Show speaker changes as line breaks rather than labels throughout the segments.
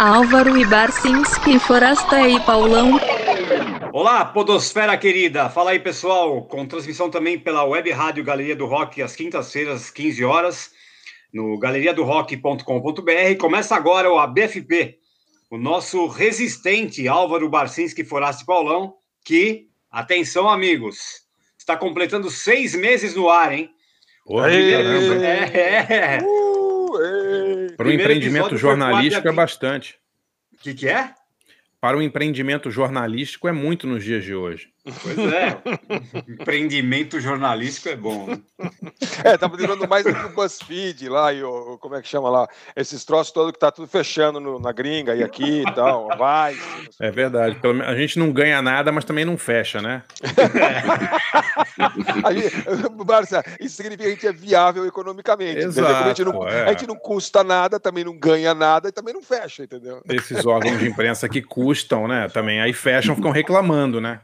Álvaro e Barcinski, Forasta e Paulão.
Olá, Podosfera querida! Fala aí, pessoal, com transmissão também pela Web Rádio Galeria do Rock, às quintas-feiras, 15 horas, no galeriadorock.com.br. Começa agora o ABFP, o nosso resistente Álvaro Barcinski Foraste Paulão, que, atenção, amigos, está completando seis meses no ar, hein?
Oi, é, é. Uh, Para um empreendimento jornalístico é bastante.
O que, que é?
Para um empreendimento jornalístico é muito nos dias de hoje.
Pois é. Empreendimento jornalístico é bom. Né?
É, tá lembrando mais do que o BuzzFeed lá, e o, como é que chama lá? Esses troços todos que tá tudo fechando no, na gringa e aqui e tal, vai.
É verdade. A gente não ganha nada, mas também não fecha, né?
É. isso significa que a gente é viável economicamente.
Exato,
a, gente não, é. a gente não custa nada, também não ganha nada e também não fecha, entendeu?
Esses órgãos de imprensa que custam, né? Também aí fecham, ficam reclamando, né?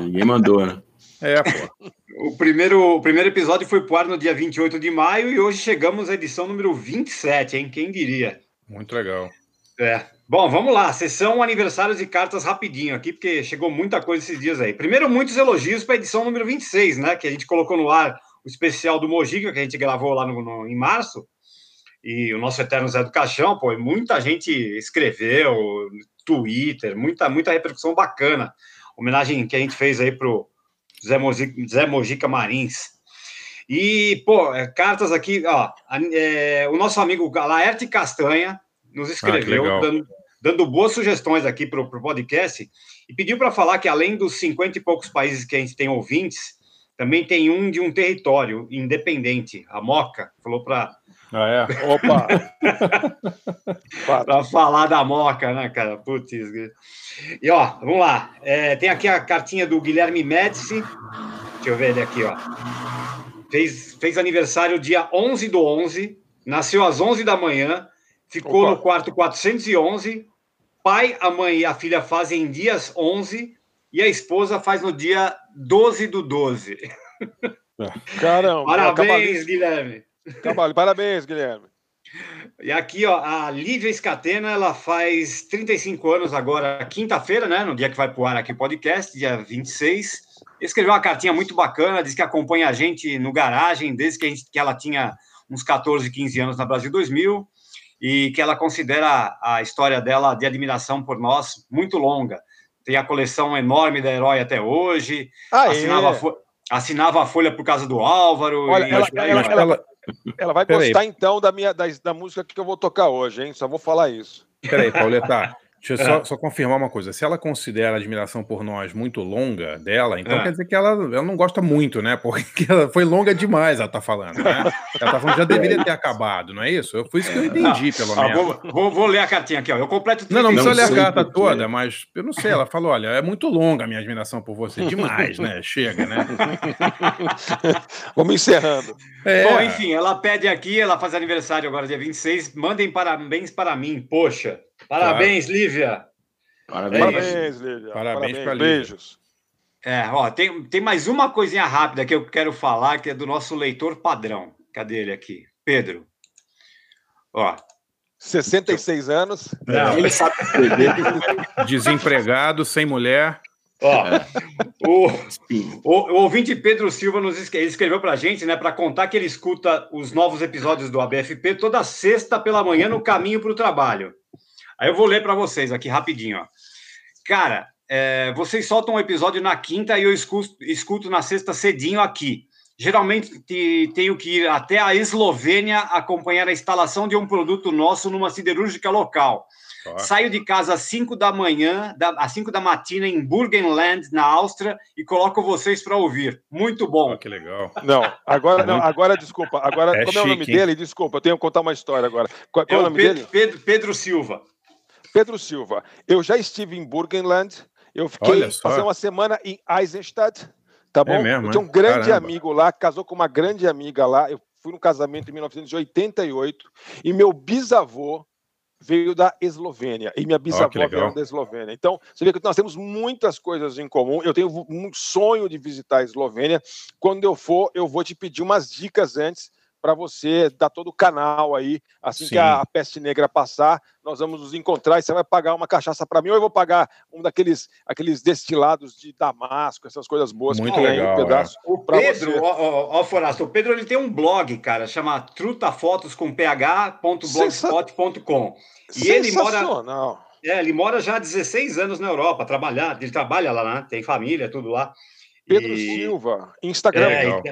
Ninguém mandou, né?
É, pô.
O primeiro, o primeiro episódio foi pro ar no dia 28 de maio e hoje chegamos à edição número 27, hein? Quem diria?
Muito legal.
É. Bom, vamos lá. Sessão aniversários e cartas rapidinho aqui, porque chegou muita coisa esses dias aí. Primeiro, muitos elogios para a edição número 26, né? Que a gente colocou no ar o especial do Mojica, que a gente gravou lá no, no em março. E o nosso Eterno Zé do Caixão, pô, muita gente escreveu, Twitter, muita, muita repercussão bacana homenagem que a gente fez aí pro Zé Mojica, Zé Mojica Marins. E, pô, é, cartas aqui, ó, é, o nosso amigo Laerte Castanha nos escreveu, ah, dando, dando, boas sugestões aqui pro, pro podcast, e pediu para falar que além dos 50 e poucos países que a gente tem ouvintes, também tem um de um território independente, a Moca, falou para
ah, é?
Opa!
para falar da Moca, né, cara? Putz. E ó, vamos lá. É, tem aqui a cartinha do Guilherme Médici. Deixa eu ver ele aqui, ó. Fez, fez aniversário dia 11 do 11, nasceu às 11 da manhã, ficou Opa. no quarto 411. Pai, a mãe e a filha fazem dias 11 e a esposa faz no dia 12 do 12.
Caramba!
Parabéns, Guilherme!
Trabalho. Parabéns, Guilherme.
E aqui, ó, a Lívia Escatena, ela faz 35 anos agora, quinta-feira, né? No dia que vai pro ar aqui o podcast, dia 26. Escreveu uma cartinha muito bacana, diz que acompanha a gente no garagem desde que, a gente, que ela tinha uns 14, 15 anos na Brasil 2000 e que ela considera a história dela de admiração por nós muito longa. Tem a coleção enorme da Herói até hoje. Assinava, assinava a Folha por causa do Álvaro.
Olha, ela, ela, ela, ela vai gostar então da minha da, da música que eu vou tocar hoje, hein? Só vou falar isso.
Peraí, Pauleta. Deixa eu só, só, confirmar uma coisa. Se ela considera a admiração por nós muito longa dela, então é. quer dizer que ela, ela não gosta muito, né? Porque ela foi longa demais, ela tá falando, né? Ela tá falando que já deveria ter acabado, não é isso? Foi isso que eu entendi, pelo menos.
Ah, vou, vou, vou, ler a cartinha aqui, ó. Eu completo
Não, não, não precisa ler a carta toda, mas eu não sei. Ela falou: olha, é muito longa a minha admiração por você. Demais, né? Chega, né?
Vamos encerrando.
É. Bom, enfim, ela pede aqui, ela faz aniversário agora, dia 26. Mandem parabéns para mim, poxa. Parabéns, claro. Lívia.
Parabéns, Parabéns Lívia.
Parabéns, Parabéns Lívia.
Beijos.
É, ó, tem, tem mais uma coisinha rápida que eu quero falar, que é do nosso leitor padrão. Cadê ele aqui? Pedro. Ó.
66 anos.
Não, ele sabe escrever. Desempregado, sem mulher.
Ó, é. o, o, o, ouvinte Pedro Silva nos escreveu para a gente, né, para contar que ele escuta os novos episódios do ABFP toda sexta pela manhã no caminho para o trabalho. Aí eu vou ler para vocês aqui rapidinho, ó. Cara, é, vocês soltam um episódio na quinta e eu escuto, escuto na sexta cedinho aqui. Geralmente tenho que ir até a Eslovênia acompanhar a instalação de um produto nosso numa siderúrgica local. Saio de casa às 5 da manhã, da, às 5 da matina, em Burgenland, na Áustria, e coloco vocês para ouvir. Muito bom.
Oh, que legal.
Não, agora, não, agora desculpa. Agora, é como chique, é o nome hein? dele? Desculpa, eu tenho que contar uma história agora. Qual, qual é, o nome
Pedro,
dele?
Pedro, Pedro Silva.
Pedro Silva. Eu já estive em Burgenland. Eu fiquei passei uma semana em Eisenstadt. Tá é bom? É mesmo, eu tinha um grande Caramba. amigo lá, casou com uma grande amiga lá. Eu fui no casamento em 1988 e meu bisavô veio da Eslovênia e minha bisavó oh, veio da Eslovênia. Então, você vê que nós temos muitas coisas em comum. Eu tenho um sonho de visitar a Eslovênia. Quando eu for, eu vou te pedir umas dicas antes para você dar todo o canal aí. Assim Sim. que a, peste negra passar, nós vamos nos encontrar e você vai pagar uma cachaça para mim ou eu vou pagar um daqueles aqueles destilados de Damasco, essas coisas boas.
Muito legal.
Um pedaço é. O Pedro, ó, ó, ó, Forasto, o Pedro ele tem um blog, cara, chama trutafotos com ph.blogspot.com. E ele mora é, ele mora já há 16 anos na Europa, trabalhar, ele trabalha lá, né? tem família, tudo lá.
Pedro e... Silva, Instagram. É,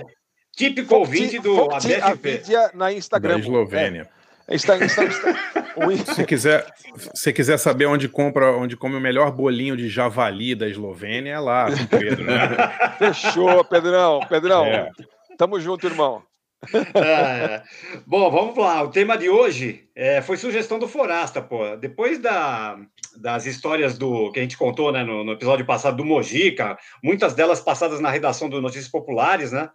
típico ouvinte do
ABFP. na Instagram.
Da Eslovênia. É. Está, está, está, se quiser, se quiser saber onde compra, onde come o melhor bolinho de javali da Eslovênia, é lá, Pedro. Né?
Fechou, Pedrão. Pedrão, é. tamo junto, irmão.
É. Bom, vamos lá. O tema de hoje é, foi sugestão do Forasta, pô. Depois da, das histórias do que a gente contou né, no, no, episódio passado do Mojica, muitas delas passadas na redação do Notícias Populares, né?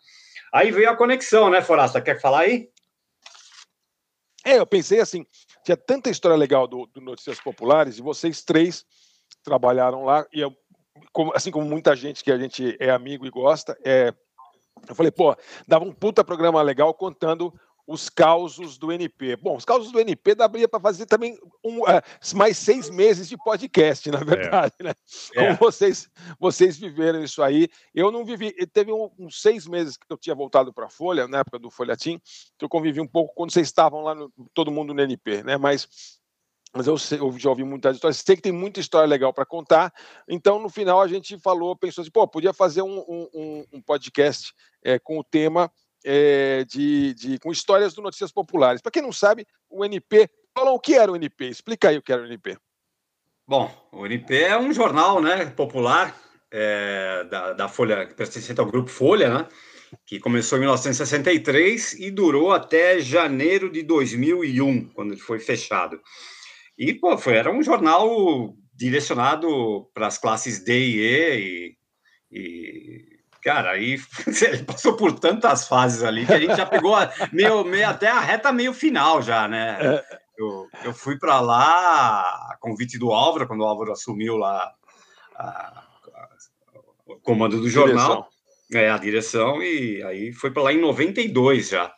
Aí veio a conexão, né, Forasta? Quer falar aí?
É, eu pensei assim, tinha tanta história legal do, do Notícias Populares e vocês três trabalharam lá e eu, como, assim como muita gente que a gente é amigo e gosta, é eu falei, pô, dava um puta programa legal contando os causos do NP. Bom, os causos do NP daria para fazer também um, uh, mais seis meses de podcast, na verdade, é. né? Como é. vocês, vocês viveram isso aí. Eu não vivi. Teve uns um, um seis meses que eu tinha voltado para a Folha, na época do Folhatim, que eu convivi um pouco quando vocês estavam lá, no, todo mundo no NP, né? Mas mas eu, sei, eu, já ouvi muitas histórias, sei que tem muita história legal para contar. Então, no final, a gente falou, pensou assim, pô, podia fazer um, um, um podcast é, com o tema é, de, de, com histórias do Notícias Populares. Para quem não sabe, o NP. Fala o que era o NP? Explica aí o que era o NP.
Bom, o NP é um jornal né, popular é, da, da Folha, pertencente ao Grupo Folha, né? que começou em 1963 e durou até janeiro de 2001, quando ele foi fechado. E, pô, foi, era um jornal direcionado para as classes D E, e, e cara, aí ele passou por tantas fases ali que a gente já pegou a, meio, meio, até a reta meio final já, né? É. Eu, eu fui para lá a convite do Álvaro, quando o Álvaro assumiu lá a, a, o comando do jornal, direção. é, a direção, e aí foi para lá em 92 já.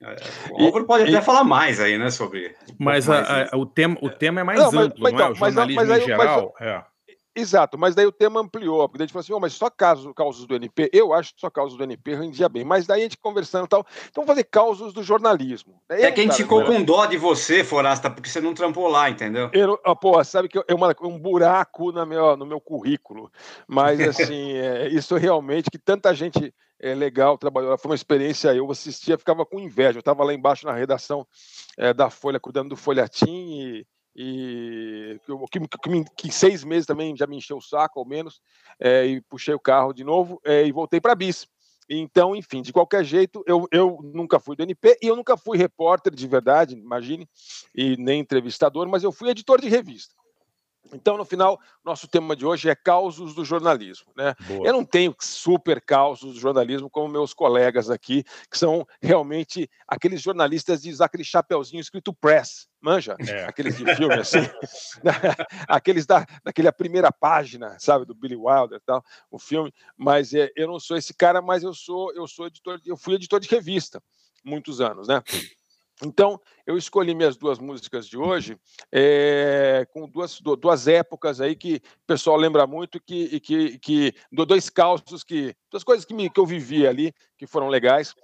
É, o Álvaro pode até e, falar mais aí, né, sobre.
Mas a, a, o, tema, o tema é mais não, amplo, mas, não é? O jornalismo mas, mas, em geral. Mas, é.
Exato, mas daí o tema ampliou, porque daí a gente falou assim, oh, mas só casos, causas do NP, eu acho que só causas do NP rendia bem, mas daí a gente conversando e tal, então vamos fazer causas do jornalismo.
Daí, é que a gente ficou com dó de você, Forasta, porque você não trampou lá, entendeu?
Eu, ah, pô, sabe que é uma, um buraco no meu, no meu currículo, mas assim, é, isso realmente, que tanta gente é legal, trabalhou foi uma experiência, eu assistia, ficava com inveja, eu estava lá embaixo na redação é, da Folha, cuidando do folhetim e e que, que, que, em seis meses também já me encheu o saco, ao menos, é, e puxei o carro de novo é, e voltei para a BIS. Então, enfim, de qualquer jeito, eu, eu nunca fui do NP e eu nunca fui repórter de verdade, imagine, e nem entrevistador, mas eu fui editor de revista. Então, no final, nosso tema de hoje é causos do jornalismo. Né? Eu não tenho super causos do jornalismo como meus colegas aqui, que são realmente aqueles jornalistas de usar aquele chapeuzinho escrito press, manja? É. Aqueles de filme assim, aqueles da, daquela primeira página, sabe, do Billy Wilder e tal, o filme. Mas é, eu não sou esse cara, mas eu sou, eu sou editor, eu fui editor de revista muitos anos, né? Então, eu escolhi minhas duas músicas de hoje é, com duas, duas épocas aí que o pessoal lembra muito que, e que, que dois causos que duas coisas que, me, que eu vivi ali que foram legais.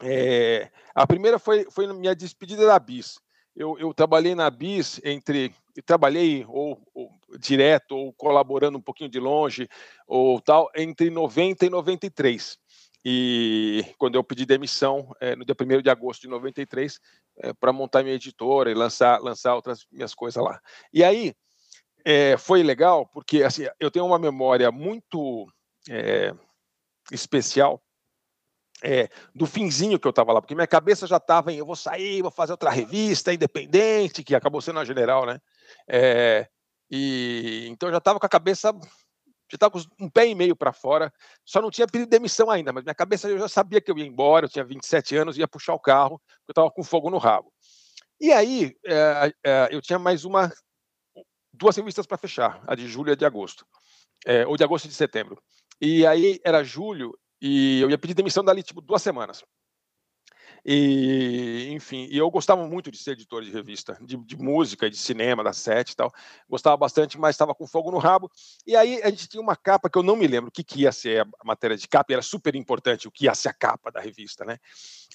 É, a primeira foi, foi minha despedida da Bis. Eu, eu trabalhei na Bis entre trabalhei ou, ou, direto ou colaborando um pouquinho de longe ou tal entre 90 e 93 e quando eu pedi demissão é, no dia 1 de agosto de 93 é, para montar minha editora e lançar, lançar outras minhas coisas lá. E aí é, foi legal porque assim, eu tenho uma memória muito especial é, do finzinho que eu estava lá, porque minha cabeça já estava em eu vou sair, vou fazer outra revista independente, que acabou sendo a general, né? É, e então eu já estava com a cabeça já estava com um pé e meio para fora, só não tinha pedido demissão ainda, mas minha cabeça eu já sabia que eu ia embora, eu tinha 27 anos, ia puxar o carro, eu estava com fogo no rabo. E aí, é, é, eu tinha mais uma, duas revistas para fechar, a de julho e a de agosto, é, ou de agosto e de setembro. E aí era julho e eu ia pedir demissão dali, tipo, duas semanas. E, enfim, e eu gostava muito de ser editor de revista, de, de música, de cinema, da sete e tal. Gostava bastante, mas estava com fogo no rabo. E aí a gente tinha uma capa que eu não me lembro o que, que ia ser a matéria de capa, e era super importante o que ia ser a capa da revista, né?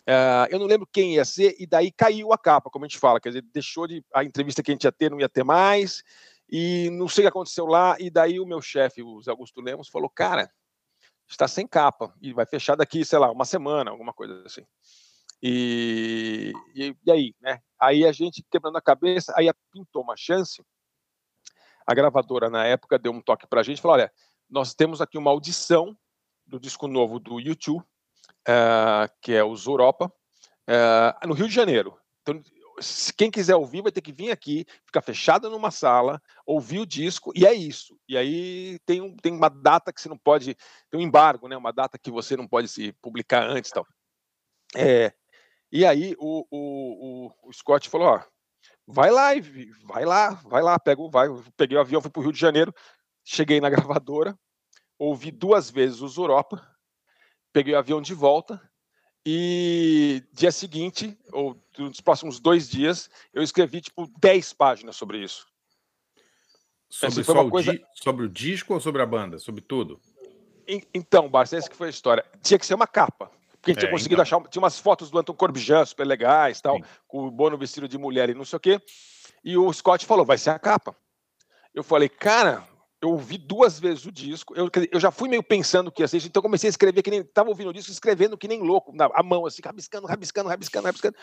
Uh, eu não lembro quem ia ser, e daí caiu a capa, como a gente fala, quer dizer, deixou de. A entrevista que a gente ia ter não ia ter mais, e não sei o que aconteceu lá, e daí o meu chefe, o Zé Augusto Lemos, falou: cara, está sem capa, e vai fechar daqui, sei lá, uma semana, alguma coisa assim. E, e, e, aí, né? Aí a gente quebrando a cabeça, aí pintou uma chance. A gravadora na época deu um toque para a gente, falou: olha, nós temos aqui uma audição do disco novo do YouTube, uh, que é os Europa, uh, no Rio de Janeiro. Então, se quem quiser ouvir vai ter que vir aqui, ficar fechada numa sala, ouvir o disco, e é isso. E aí tem, um, tem uma data que você não pode, tem um embargo, né? Uma data que você não pode se publicar antes, tal. É, e aí o, o, o, o Scott falou: ó, vai lá, vai lá, vai lá, pega, vai. Peguei o avião, fui para o Rio de Janeiro, cheguei na gravadora, ouvi duas vezes os Europa, peguei o avião de volta e dia seguinte, ou nos próximos dois dias, eu escrevi tipo 10 páginas sobre isso.
Sobre, assim, uma coisa... sobre o disco ou sobre a banda? Sobre tudo?
Então, Barça, essa que foi a história. Tinha que ser uma capa. Porque a gente é, tinha conseguido então. achar. Tinha umas fotos do Anton Corbijan super legais, tal, Sim. com o Bono vestido de mulher e não sei o quê. E o Scott falou: vai ser a capa. Eu falei, cara, eu ouvi duas vezes o disco, eu, eu já fui meio pensando que ia ser isso, então comecei a escrever que nem, estava ouvindo o disco, escrevendo que nem louco, na a mão assim, rabiscando, rabiscando, rabiscando, rabiscando.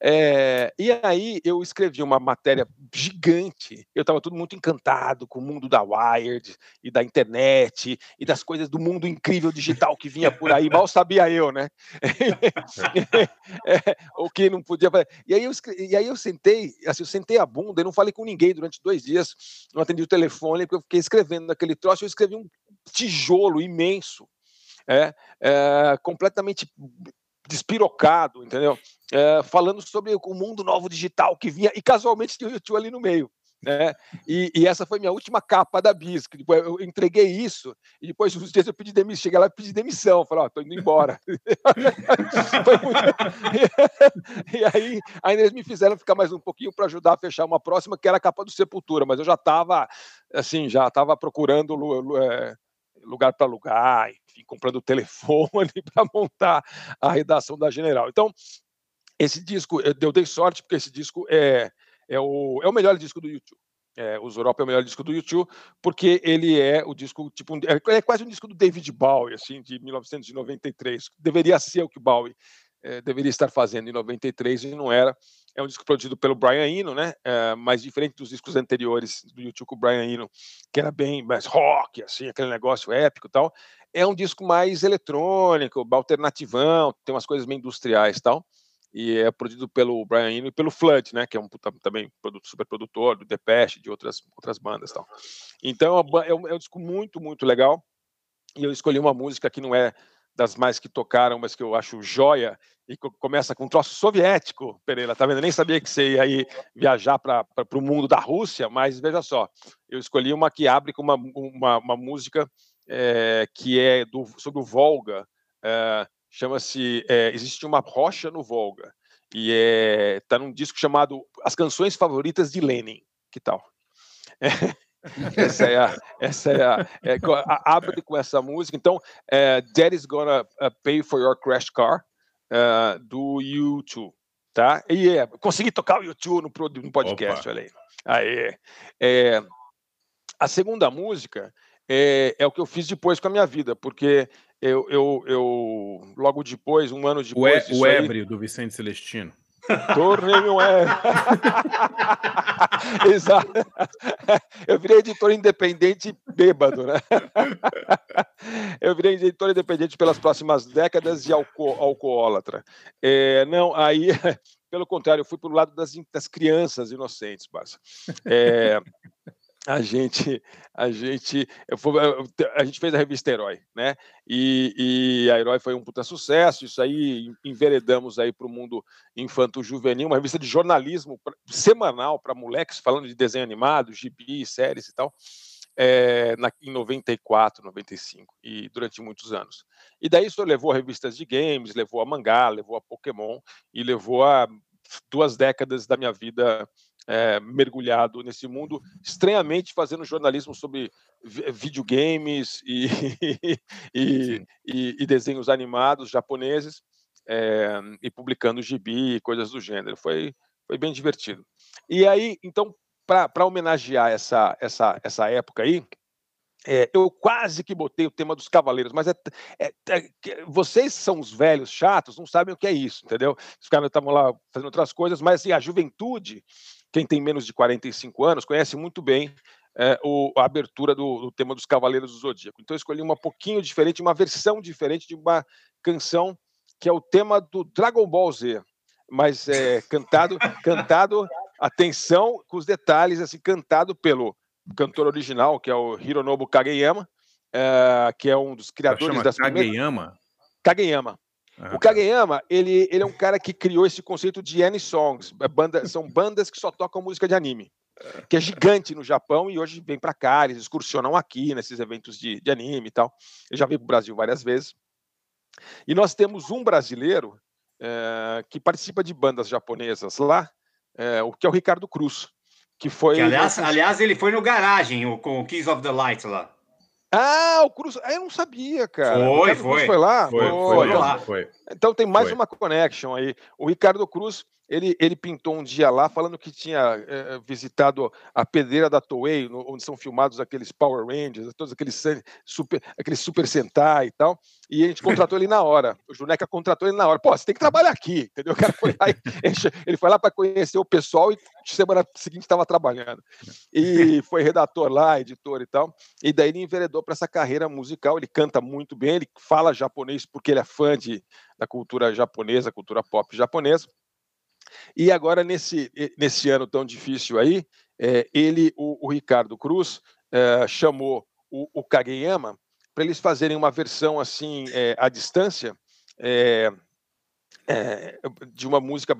É, e aí eu escrevi uma matéria gigante, eu estava tudo muito encantado com o mundo da Wired e da internet e das coisas do mundo incrível digital que vinha por aí, mal sabia eu, né? é, o que não podia. E aí eu, e aí eu sentei, assim, eu sentei a bunda e não falei com ninguém durante dois dias, não atendi o telefone, porque eu fiquei escrevendo naquele troço, eu escrevi um tijolo imenso, é, é, completamente despirocado, entendeu? É, falando sobre o mundo novo digital que vinha, e casualmente tinha o YouTube ali no meio. Né? E, e, essa foi minha última capa da Bis. Depois eu entreguei isso e depois uns dias eu pedi demissão. Cheguei lá e pedi demissão. Falei, ó, oh, tô indo embora. e aí ainda eles me fizeram ficar mais um pouquinho para ajudar a fechar uma próxima que era a capa do Sepultura, mas eu já estava assim, já estava procurando é, lugar para lugar, enfim, comprando telefone para montar a redação da General. Então, esse disco, eu dei sorte porque esse disco é é o, é o melhor disco do YouTube. É, Os Europa é o melhor disco do YouTube, porque ele é o disco, tipo, é, é quase um disco do David Bowie, assim, de 1993. Deveria ser o que Bowie é, deveria estar fazendo em 93 e não era. É um disco produzido pelo Brian Eno, né? É, mas diferente dos discos anteriores do YouTube com o Brian Eno, que era bem mais rock, assim, aquele negócio épico e tal. É um disco mais eletrônico, alternativão, tem umas coisas meio industriais e tal e é produzido pelo Brian Eno e pelo Flood, né, que é um também super produtor do Depeche, de outras outras bandas, tal. Então é, é um, é um disco muito muito legal e eu escolhi uma música que não é das mais que tocaram, mas que eu acho joia e começa com um troço soviético, Pereira, tá vendo? Eu nem sabia que você ia aí viajar para o mundo da Rússia, mas veja só, eu escolhi uma que abre com uma, uma, uma música é, que é do, sobre o Volga, é, chama-se é, Existe uma Rocha no Volga, e é, tá num disco chamado As Canções Favoritas de Lenin. Que tal? Essa é a, essa é a, é, a, abre com essa música. Então, é, Daddy's Gonna uh, Pay for Your Crash Car, uh, do YouTube, tá? E é, consegui tocar o YouTube no, no podcast, Opa. olha aí. Aê. É, a segunda música é, é o que eu fiz depois com a minha vida, porque eu, eu, eu logo depois, um ano depois.
O, é, o ébrio do Vicente Celestino.
Um ébrio. Exato. Eu virei editor independente bêbado, né? Eu virei editor independente pelas próximas décadas e alco alcoólatra. É, não, aí, pelo contrário, eu fui para o lado das, das crianças inocentes, Barça. É, a gente a gente a gente fez a revista Herói, né? E, e a Herói foi um puta sucesso. Isso aí enveredamos aí para o mundo infanto juvenil, uma revista de jornalismo semanal para moleques falando de desenho animado, gibi, séries e tal. é, na, em 94, 95 e durante muitos anos. E daí isso levou a revistas de games, levou a mangá, levou a Pokémon e levou a duas décadas da minha vida é, mergulhado nesse mundo, estranhamente fazendo jornalismo sobre videogames e, e, e, e desenhos animados japoneses é, e publicando gibi e coisas do gênero. Foi, foi bem divertido. E aí, então, para homenagear essa, essa, essa época aí, é, eu quase que botei o tema dos cavaleiros, mas é, é, é, vocês são os velhos chatos, não sabem o que é isso, entendeu? Os caras estavam lá fazendo outras coisas, mas assim, a juventude, quem tem menos de 45 anos, conhece muito bem é, o, a abertura do, do, tema dos Cavaleiros do Zodíaco. Então eu escolhi uma pouquinho diferente, uma versão diferente de uma canção que é o tema do Dragon Ball Z, mas é, cantado, cantado, atenção com os detalhes, assim, cantado pelo cantor original, que é o Hironobu Kageyama, é, que é um dos criadores das
Kageyama?
Kageyama. Ah, o. Kageyama, ele, ele é um cara que criou esse conceito de N-Songs. É banda, são bandas que só tocam música de anime, que é gigante no Japão e hoje vem para cá, eles excursionam aqui nesses eventos de, de anime e tal. Ele já veio para o Brasil várias vezes. E nós temos um brasileiro é, que participa de bandas japonesas lá, é, o que é o Ricardo Cruz. Que foi. Que,
aliás, aliás, ele foi no garagem o, com o Keys of the Light lá.
Ah, o Cruz. Ah, eu não sabia, cara.
Foi, foi.
foi lá?
Foi, foi, foi, lá. foi.
Então tem mais foi. uma connection aí. O Ricardo Cruz ele, ele pintou um dia lá falando que tinha é, visitado a pedreira da Toei, no, onde são filmados aqueles Power Rangers, todos aqueles super, aqueles Super Sentai e tal. E a gente contratou ele na hora. O Juneca contratou ele na hora. Pô, você tem que trabalhar aqui, entendeu? O cara foi lá, ele foi lá para conhecer o pessoal e semana seguinte estava trabalhando. E foi redator lá, editor e tal. E daí ele enveredou para essa carreira musical. Ele canta muito bem, ele fala japonês porque ele é fã de, da cultura japonesa, cultura pop japonesa. E agora, nesse, nesse ano tão difícil aí, é, ele, o, o, Ricardo Cruz, é, chamou o, o Kageyama para eles fazerem uma versão assim é, à distância é, é, de uma música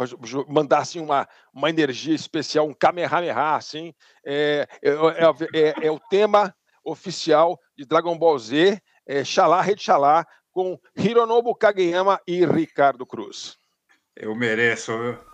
mandassem uma, uma energia especial, um Kamehameha, assim, é, é, é, o tema oficial de Dragon Ball Z, é Rede Xalá, com Hironobu Kageyama e Ricardo Cruz.
Eu mereço, viu?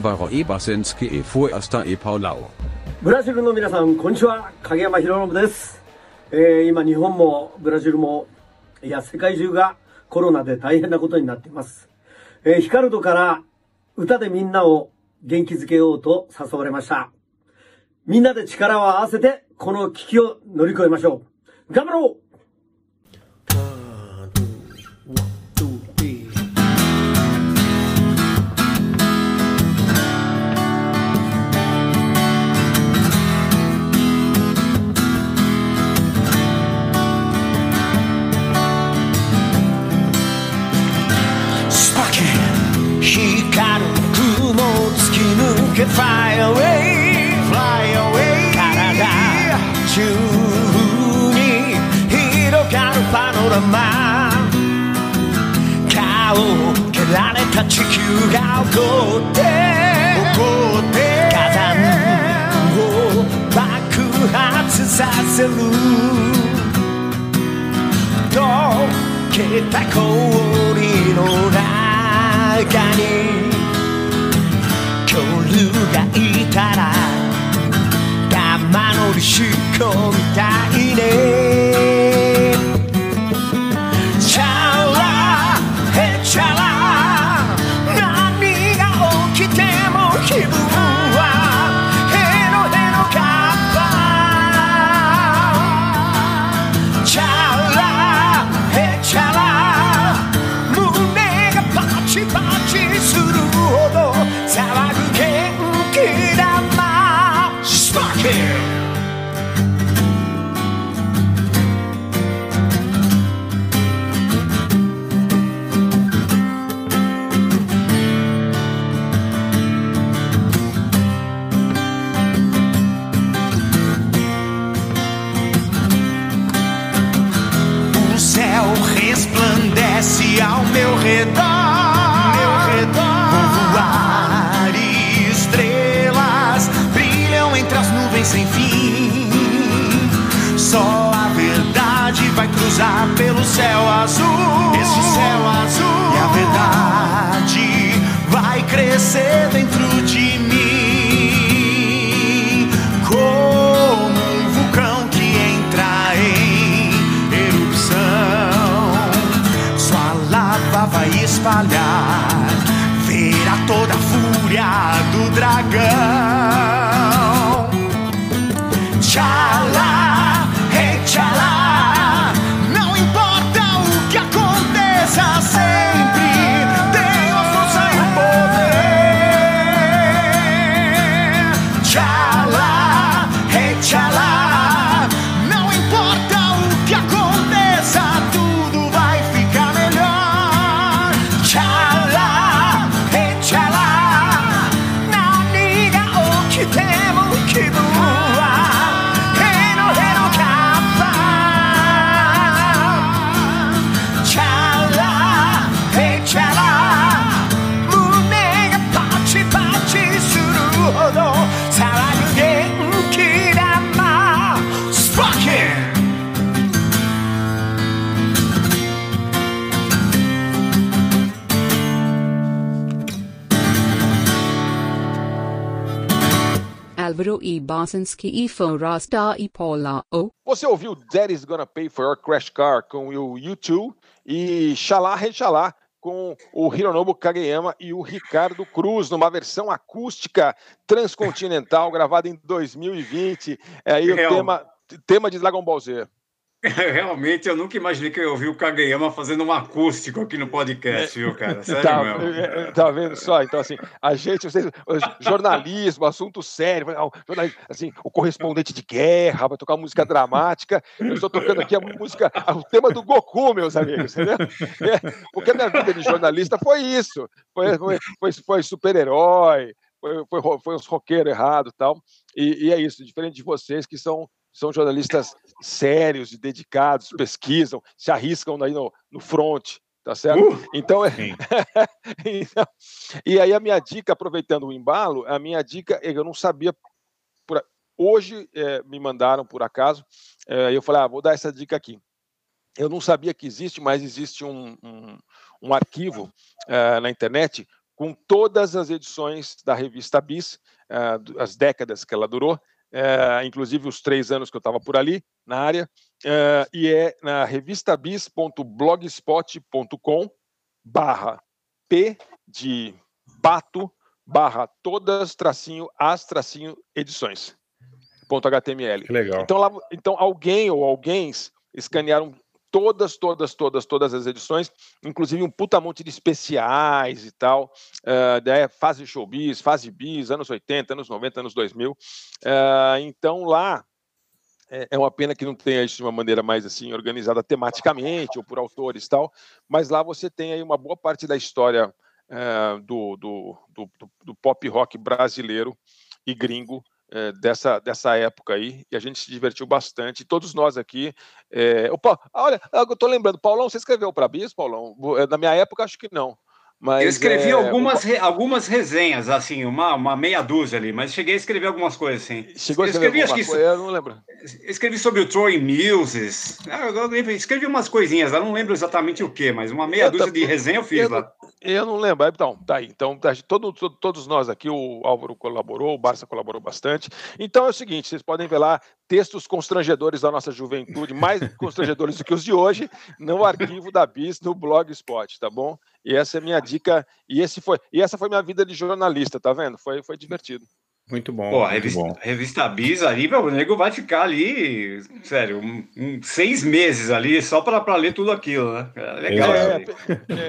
Alvaro Ebersenski e Fuesta e Paulau.
ブラジルの皆さん、こんにちは。影山博信です。えー、今、日本もブラジルも、いや、世界中がコロナで大変なことになっています。えー、ヒカルドから歌でみんなを元気づけようと誘われました。みんなで力を合わせて、この危機を乗り越えましょう。頑張ろう can fly away, fly away. 体中に広がるパノラマ顔を蹴られた地球が怒って怒って火山を爆発させる溶けた氷の中に恐竜がいたら玉乗りしこみたいね。
Basinski e Forasta e Paula O.
Você ouviu Daddy's Gonna Pay for Your Crash Car com o U2 e Xalá Rechalá com o Hironobu Kageyama e o Ricardo Cruz, numa versão acústica transcontinental gravada em 2020. É aí o tema, tema de Dragon Ball Z.
Realmente, eu nunca imaginei que eu ia ouvir o Kageyama fazendo um acústico aqui no podcast, viu, cara? Sério
Tá,
mesmo.
é, é, tá vendo só? Então, assim, a gente, vocês, jornalismo, assunto sério, assim, o correspondente de guerra, vai tocar música dramática. Eu estou tocando aqui a música, o tema do Goku, meus amigos, entendeu? É, porque a minha vida de jornalista foi isso. Foi, foi, foi, foi super-herói, foi, foi, foi uns roqueiros errados e tal. E, e é isso, diferente de vocês que são, são jornalistas sérios e dedicados, pesquisam, se arriscam aí no, no front, tá certo? Então, é, então, e aí a minha dica, aproveitando o embalo, a minha dica, é que eu não sabia. por hoje eh, me mandaram por acaso, eh, eu falei, ah, vou dar essa dica aqui. Eu não sabia que existe, mas existe um, um, um arquivo eh, na internet com todas as edições da revista Bis, uh, as décadas que ela durou, uh, inclusive os três anos que eu estava por ali, na área, uh, e é na revistabis.blogspot.com barra P de pato barra todas tracinho as tracinho edições ponto .html.
Que legal.
Então, lá, então alguém ou alguém escanearam todas, todas, todas, todas as edições, inclusive um puta monte de especiais e tal, uh, né, fase showbiz, fase bis, anos 80, anos 90, anos 2000. Uh, eh, então lá é, é uma pena que não tenha isso de uma maneira mais assim organizada tematicamente ou por autores e tal, mas lá você tem aí uma boa parte da história uh, do, do, do, do pop rock brasileiro e gringo é, dessa, dessa época aí, e a gente se divertiu bastante, todos nós aqui. É, olha, eu estou lembrando, Paulão, você escreveu para Bis, Paulão? Na minha época, acho que não. Mas,
eu escrevi é, algumas, o... algumas resenhas, assim, uma, uma meia dúzia ali, mas cheguei a escrever algumas coisas, assim.
Chegou a escrever
eu escrevi,
coisa? Eu não lembro.
Escrevi sobre o Troy Muses, ah, escrevi umas coisinhas, eu não lembro exatamente o que, mas uma meia eu dúzia de resenha eu fiz
eu,
lá.
Eu não lembro, então, tá aí. Então, tá, todo, todo, todos nós aqui, o Álvaro colaborou, o Barça colaborou bastante. Então é o seguinte, vocês podem ver lá textos constrangedores da nossa juventude, mais constrangedores do que os de hoje, no arquivo da BIS, no Blogspot, tá bom? E essa é a minha dica. E, esse foi, e essa foi minha vida de jornalista, tá vendo? Foi, foi divertido.
Muito bom.
Pô,
a
revista,
bom.
revista Bis ali, meu, o nego vai ficar ali, sério, um, um, seis meses ali só para ler tudo aquilo, né? É legal. É,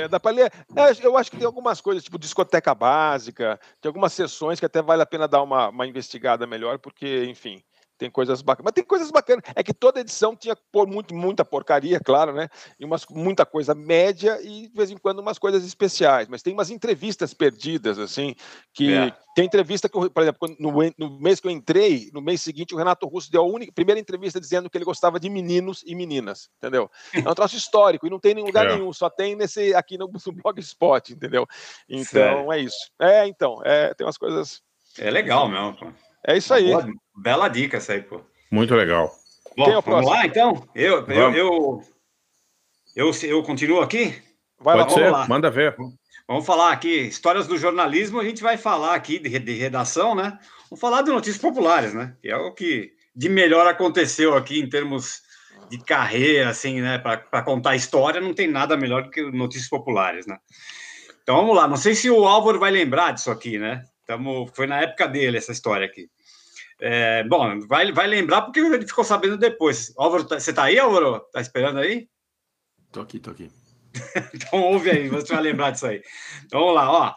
é, dá para ler. É, eu acho que tem algumas coisas, tipo discoteca básica, tem algumas sessões que até vale a pena dar uma, uma investigada melhor, porque, enfim, tem coisas bacanas. Mas tem coisas bacanas. É que toda edição tinha por muito, muita porcaria, claro, né? E umas, muita coisa média e, de vez em quando, umas coisas especiais. Mas tem umas entrevistas perdidas, assim, que. É. Tem entrevista que, por exemplo, no, no, mês que eu entrei, no mês seguinte, o Renato Russo deu a única, primeira entrevista dizendo que ele gostava de meninos e meninas, entendeu? É um troço histórico e não tem em lugar é. nenhum, só tem nesse aqui no, no Blogspot, entendeu? Então Sério? é isso. É, então, é, tem umas coisas.
É legal mesmo, pô.
É isso aí. Boa,
bela dica essa aí, pô.
Muito legal.
Bom, Quem é o vamos lá, então? Eu, eu, eu, eu, eu, continuo aqui?
Vai Pode lá, ser, lá. manda ver.
Vamos falar aqui, histórias do jornalismo, a gente vai falar aqui de, de redação, né? Vamos falar de notícias populares, né? Que é o que de melhor aconteceu aqui em termos de carreira, assim, né? Para contar história, não tem nada melhor do que notícias populares, né? Então vamos lá, não sei se o Álvaro vai lembrar disso aqui, né? Tamo, foi na época dele essa história aqui. É, bom, vai, vai lembrar porque ele ficou sabendo depois. Álvaro, tá, você tá aí, Álvaro? Tá esperando aí?
Tô aqui, tô aqui.
então ouve aí, você vai lembrar disso aí. Então vamos lá, ó.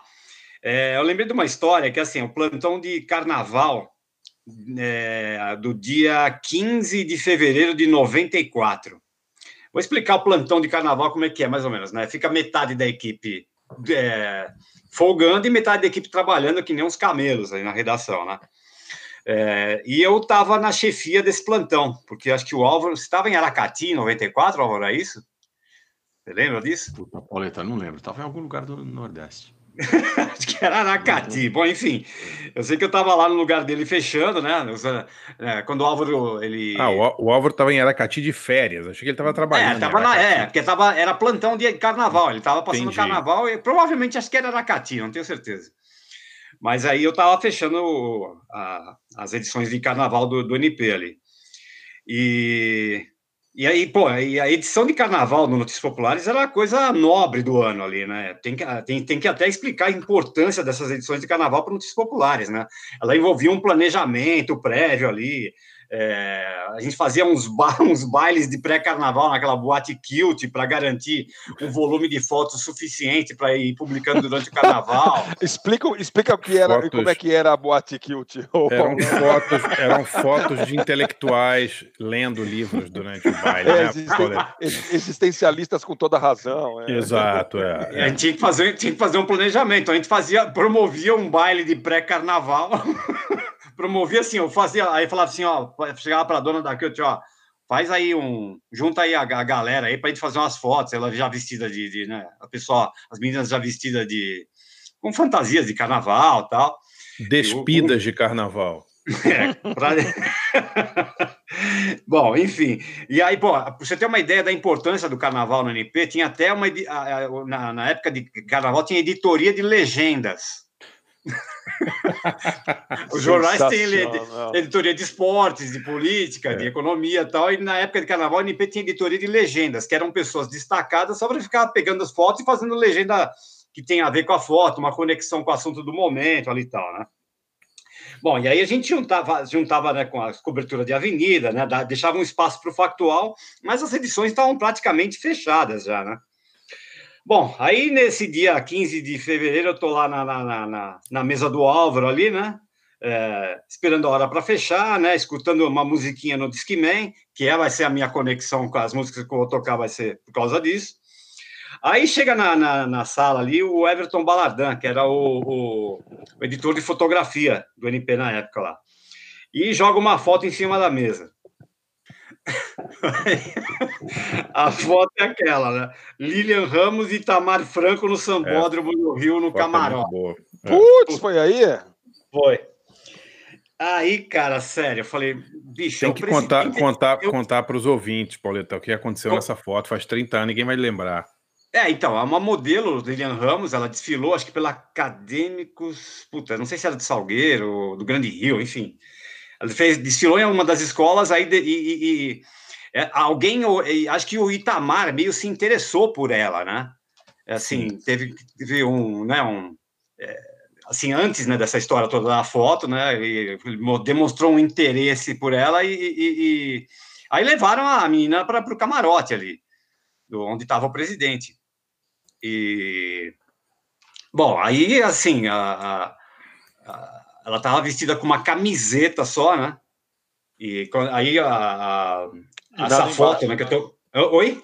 É, eu lembrei de uma história que assim, o plantão de carnaval é, do dia 15 de fevereiro de 94. Vou explicar o plantão de carnaval como é que é, mais ou menos, né? Fica metade da equipe é, folgando e metade da equipe trabalhando que nem uns camelos aí na redação, né? É, e eu estava na chefia desse plantão, porque acho que o Álvaro estava em Aracati em 94, Álvaro, é isso? Você lembra disso?
Puta, Pauleta, não lembro. Estava em algum lugar do Nordeste.
Acho que era Aracati. Bom, enfim, eu sei que eu estava lá no lugar dele fechando, né? É, quando o Álvaro. Ele...
Ah, o, Álvaro estava em Aracati de férias. Achei que ele estava trabalhando.
É, tava na, é, porque tava, era plantão de carnaval. Ele estava passando Entendi. carnaval e provavelmente acho que era Aracati, não tenho certeza. Mas aí eu estava fechando a, as edições de carnaval do, do NP ali. E e aí, pô, e a edição de carnaval do Notícias Populares era a coisa nobre do ano ali, né? Tem que, tem, tem que até explicar a importância dessas edições de carnaval para Notícias Populares, né? Ela envolvia um planejamento prévio ali, é, a gente fazia uns, ba uns bailes de pré-carnaval naquela boate Kilt para garantir um volume de fotos suficiente para ir publicando durante o carnaval.
explica, explica o que era, fotos, como é que era a boate Kilt.
Eram fotos, eram fotos de intelectuais lendo livros durante o baile. É,
né? existencialistas com toda razão.
É. Exato. É,
A gente tinha que, fazer, tinha que fazer um planejamento. A gente fazia, promovia um baile de pré-carnaval. Promovia assim, eu fazia, aí falava assim, ó, chegava para a dona da Cult, ó, faz aí um, junta aí a, a galera aí para a gente fazer umas fotos, ela já vestida de, de, né, a pessoa, as meninas já vestidas de, com fantasias de carnaval tal.
Despidas eu, de carnaval.
É, pra... bom, enfim. E aí, pra você ter uma ideia da importância do carnaval no NP, tinha até uma. Na, na época de carnaval, tinha editoria de legendas. Os jornais têm editoria de esportes, de política, é. de economia e tal, e na época de carnaval, o NP tinha editoria de legendas, que eram pessoas destacadas só para ficar pegando as fotos e fazendo legenda que tem a ver com a foto, uma conexão com o assunto do momento ali e tal, né? Bom, e aí a gente juntava, juntava né, com a cobertura de avenida, né, deixava um espaço para o factual, mas as edições estavam praticamente fechadas já, né? Bom, aí nesse dia 15 de fevereiro, eu estou lá na, na, na, na, mesa do Álvaro ali, né? É, esperando a hora para fechar, né? Escutando uma musiquinha no Discman, que é, vai ser a minha conexão com as músicas que eu vou tocar, vai ser por causa disso. Aí chega na, na, na, sala ali o Everton Balardan, que era o, o, o, editor de fotografia do NP na época lá, e joga uma foto em cima da mesa. a foto é aquela, né? Lilian Ramos e Tamar Franco no Sambódromo é. no Rio, no Camarote.
É. Putz, foi aí?
Foi. Aí, cara, sério, eu falei, bicho.
Tem que contar, contar, eu... contar para os ouvintes, Pauleta, o que aconteceu eu... nessa foto faz 30 anos, ninguém vai lembrar.
É, então, é uma modelo, Lilian Ramos, ela desfilou, acho que pela Acadêmicos, puta, não sei se era de Salgueiro, do Grande Rio, enfim. Ela fez, desfilou em uma das escolas, aí de, e, e é, alguém, acho que o Itamar meio se interessou por ela, né? Assim, teve, teve um, né, um, é, assim, antes né, dessa história toda da foto, né, ele demonstrou um interesse por ela e, e, e aí levaram a menina para o camarote ali, onde estava o presidente. E bom, aí assim, a, a, ela estava vestida com uma camiseta só, né? E aí a, essa foto, né? Que eu tô... Oi?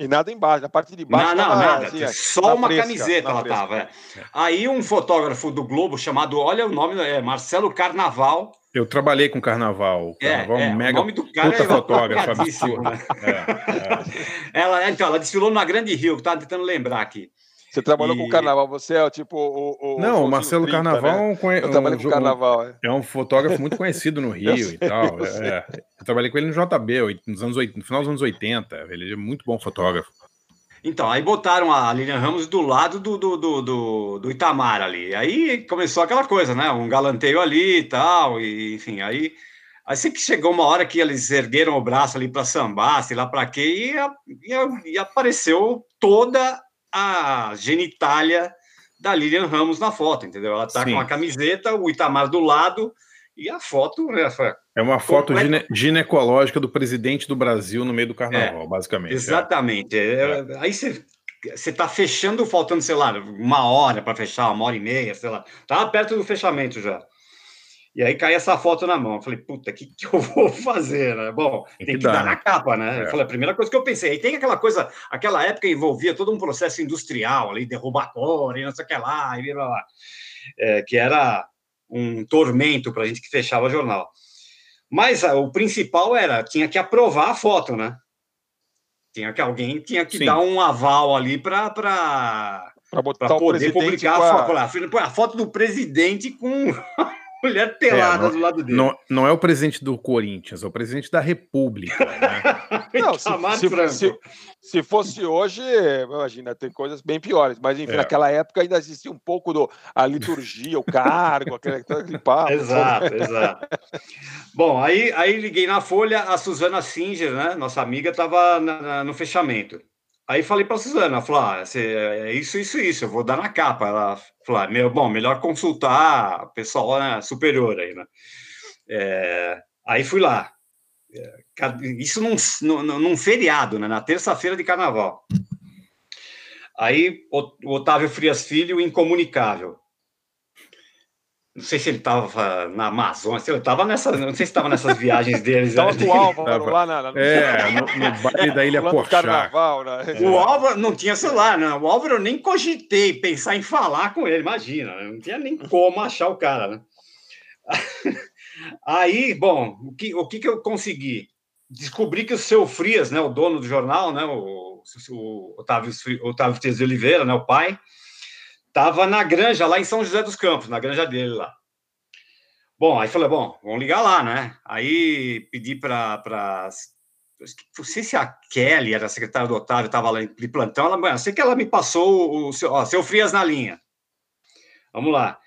E nada embaixo, na parte de baixo.
Não, não, nada. Assim, só uma fresca, camiseta ela fresca. tava. É. Aí um fotógrafo do Globo chamado, olha o nome, é Marcelo Carnaval.
Eu trabalhei com Carnaval. Carnaval
é, é, mega o nome do cara
puta é fotógrafo, absurdo.
Né? É, é. ela, então, ela desfilou na Grande Rio, que tava tentando lembrar aqui.
Você trabalhou e... com carnaval, você é tipo o.
o não, o Marcelo 30, Carnaval
né? conhe... Eu trabalhei um, com carnaval. É.
é um fotógrafo muito conhecido no Rio e tal. É, eu trabalhei com ele no JB, nos anos, no final dos anos 80. Ele é muito bom fotógrafo.
Então, aí botaram a Lilian Ramos do lado do, do, do, do, do Itamar ali. Aí começou aquela coisa, né? Um galanteio ali e tal, e enfim, aí. Assim que chegou uma hora que eles ergueram o braço ali para sambar, sei lá para quê, e, e, e apareceu toda a genitália da Lilian Ramos na foto, entendeu? Ela tá Sim. com a camiseta, o Itamar do lado e a foto, né?
É uma foto gine ginecológica do presidente do Brasil no meio do carnaval, é, basicamente.
Exatamente. É. É, aí você você está fechando, faltando, sei lá, uma hora para fechar, uma hora e meia, sei lá. Tá perto do fechamento já. E aí cai essa foto na mão. Eu falei, puta, o que, que eu vou fazer? Né? Bom, tem, tem que, dar, dar na capa, né? É. Eu falei, a primeira coisa que eu pensei. Aí tem aquela coisa, aquela época envolvia todo um processo industrial ali, derrubatório, não sei o que lá, e blá, blá, é, que era um tormento para a gente que fechava jornal. Mas a, o principal era, tinha que aprovar a foto, né? Tinha que alguém tinha que Sim. dar um aval ali para para poder publicar a... A, foto, a foto do presidente com mulher pelada é, não, do lado dele.
Não, não é o presidente do Corinthians, é o presidente da República. Né?
não, se, se, se, se, fosse hoje, imagina, tem coisas bem piores, mas enfim, é. naquela época ainda existia um pouco do, a liturgia, o cargo, aquele, aquele papo.
Exato, exato. Bom, aí, aí liguei na Folha, a Suzana Singer, né, nossa amiga, estava no fechamento. Aí falei para a Suzana, falou, ah, é isso, isso, isso, eu vou dar na capa. Ela falou, ah, meu, bom, melhor consultar o pessoal né, superior aí, né? É, aí fui lá. É, isso num, num feriado, né, na terça-feira de carnaval. Aí o Otávio Frias Filho, incomunicável. Não sei se ele estava na Amazônia, se ele estava nessa, não sei se estava nessas viagens deles.
Estava com o Álvaro lá na,
na É, no, no baile da Ilha Porchat. Carnaval,
né? O Álvaro não tinha celular, não. O Álvaro eu nem cogitei pensar em falar com ele, imagina. Não tinha nem como achar o cara, né? Aí, bom, o que, o que, que eu consegui? Descobri que o seu Frias, né, o dono do jornal, né, o, o Otávio, Otávio Frias de Oliveira, né, o pai, Estava na granja, lá em São José dos Campos, na granja dele lá. Bom, aí falei, bom, vamos ligar lá, né? Aí pedi para. Pra... Não sei se a Kelly era a secretária do Otávio, estava lá de plantão. Ela, sei que ela me passou o seu, ó, seu Frias na linha. Vamos lá.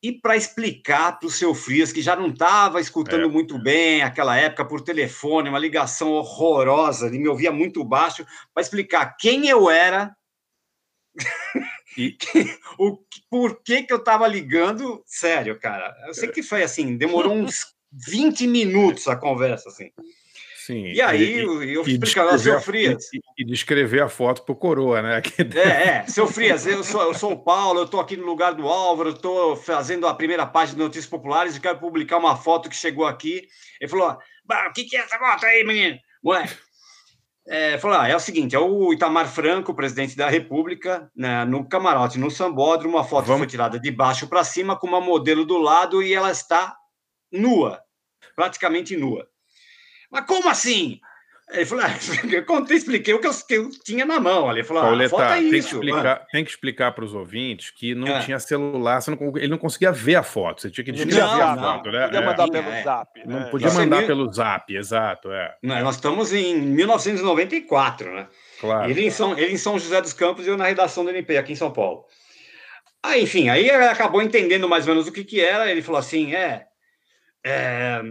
E para explicar para o seu Frias, que já não estava escutando é. muito bem aquela época por telefone, uma ligação horrorosa, ele me ouvia muito baixo, para explicar quem eu era, e o por que, que eu estava ligando, sério, cara. Eu sei que foi assim, demorou uns 20 minutos a conversa, assim.
Sim.
E aí e, eu explicando, ao seu Frias.
E, e descrever a foto pro Coroa, né?
É, é, seu Frias, eu sou, eu sou o Paulo, eu estou aqui no lugar do Álvaro, estou fazendo a primeira página de Notícias Populares e quero publicar uma foto que chegou aqui. Ele falou: o que, que é essa foto aí, menino? Moleque. É, falou: ah, é o seguinte, é o Itamar Franco, presidente da República, né, no camarote, no Sambódromo, uma foto Vamos... foi tirada de baixo para cima, com uma modelo do lado e ela está nua, praticamente nua. Mas como assim? Ele falou, ah, eu contei, expliquei o que eu, que eu, tinha na mão. Ele falou,
Pauleta, ah, é tem, isso, que explicar, tem que explicar para os ouvintes que não é. tinha celular, não, ele não conseguia ver a foto, você tinha que descrever a foto. Né?
Podia
é.
mandar pelo é. zap.
Não né? podia mandar mil... pelo zap, exato. É.
Não, nós estamos em 1994, né?
Claro.
Ele em, São, ele em São José dos Campos e eu na redação do NP, aqui em São Paulo. Aí, enfim, aí acabou entendendo mais ou menos o que, que era. Ele falou assim: é, é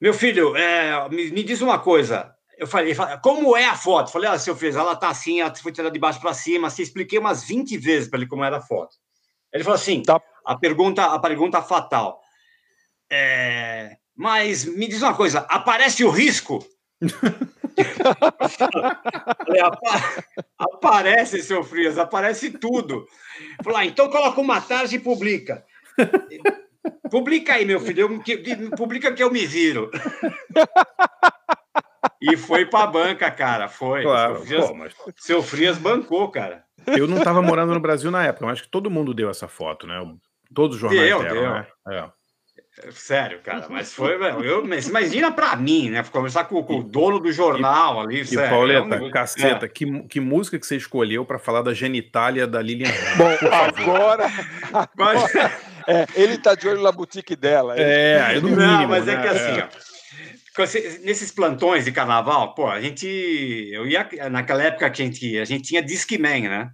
meu filho, é, me, me, diz uma coisa. Eu falei, como é a foto? Eu falei, ah, seu filho, ela tá assim, ela foi tirada de baixo para cima. Assim, expliquei umas 20 vezes para ele como era a foto. Ele falou assim: tá. a, pergunta, a pergunta fatal. É, mas me diz uma coisa: aparece o risco? falei, aparece, seu Frias, aparece tudo. Falei, ah, então coloca uma tarde e publica. Publica aí, meu filho. Eu, que, publica que eu me viro. e foi pra banca, cara. Foi.
Claro.
Seu Frias,
Pô, mas...
seu Frias bancou, cara.
Eu não estava morando no Brasil na época, mas acho que todo mundo deu essa foto, né? Todos os jornais
deu,
deram,
deu.
né? É.
Sério, cara, mas foi, eu, mas imagina para mim, né? Conversar com, com, o dono do jornal ali,
e,
sério.
Pauleta, é um... caceta, é. que, que música que você escolheu para falar da genitália da Lilian
Bom, agora, agora é, ele tá de olho na boutique dela.
É, é no mínimo, Não,
mas
né?
é que assim, é. ó, nesses plantões de carnaval, pô, a gente, eu ia, naquela época que a gente, a gente tinha Discman, né?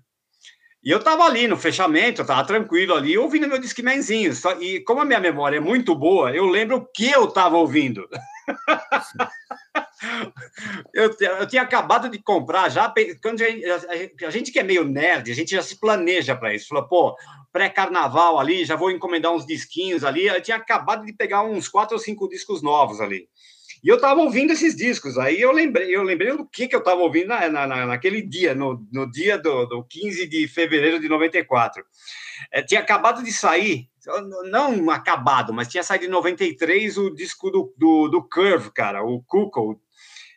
E eu tava ali no fechamento, eu tava tranquilo ali, ouvindo meu Discmanzinho. Só, e como a minha memória é muito boa, eu lembro o que eu tava ouvindo. eu, eu tinha acabado de comprar já. Quando a gente, a gente que é meio nerd, a gente já se planeja para isso. Falou, pô, pré-carnaval ali, já vou encomendar uns disquinhos ali. Eu tinha acabado de pegar uns quatro ou cinco discos novos ali. E eu estava ouvindo esses discos. Aí eu lembrei, eu lembrei do que, que eu estava ouvindo na, na, naquele dia, no, no dia do, do 15 de fevereiro de 94. É, tinha acabado de sair, não acabado, mas tinha saído em 93 o disco do, do, do Curve, cara, o Cuckoo.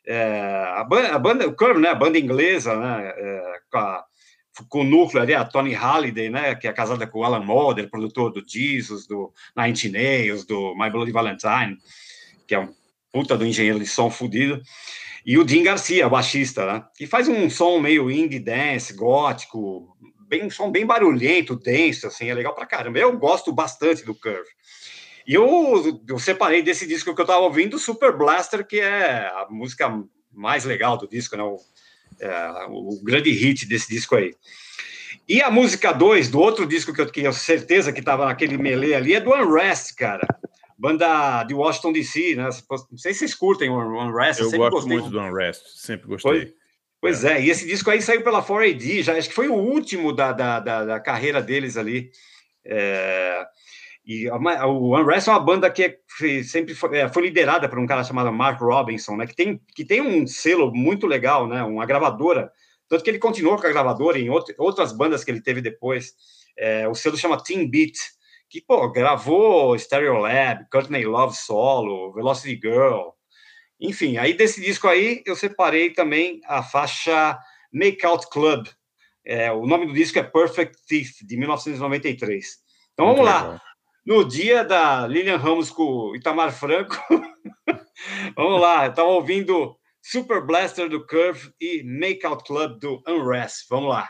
É, a, banda, a banda, o Curve, né, a banda inglesa, né, é, com, a, com, o núcleo ali, a Tony Halliday, né, que é casada com o Alan Moore, produtor do Jesus, do Nine Nails, do My Bloody Valentine, que é um puta do engenheiro de som fudido, e o Dean Garcia, baixista, né? Que faz um som meio indie dance, gótico, bem, um som bem barulhento, denso, assim, é legal pra caramba. Eu gosto bastante do Curve. E eu, eu separei desse disco que eu tava ouvindo, Super Blaster, que é a música mais legal do disco, né? O, é, o grande hit desse disco aí. E a música 2 do outro disco que eu tinha certeza que estava naquele melee ali é do Unrest, cara banda de Washington DC, né? Não sei se vocês curtem o Unrest.
Eu, gosto gostei. muito do Unrest, sempre gostei.
Pois, pois é. é. e esse disco aí saiu pela 4AD, já acho que foi o último da, da, da, da carreira deles ali. É, e a, o Unrest é uma banda que é, sempre foi, é, foi, liderada por um cara chamado Mark Robinson, né? Que tem, que tem um selo muito legal, né? Uma gravadora. Tanto que ele continuou com a gravadora em outro, outras bandas que ele teve depois. É, o selo chama Team Beat que, pô, gravou Stereo Lab, Courtney Love Solo, Velocity Girl, enfim, aí desse disco aí eu separei também a faixa Make Out Club. É, o nome do disco é Perfect Thief, de 1993. Então Muito vamos lá. No dia da Lilian Ramos com Itamar Franco, vamos lá, estava ouvindo Super Blaster do Curve e Make Out Club do Unrest. Vamos lá.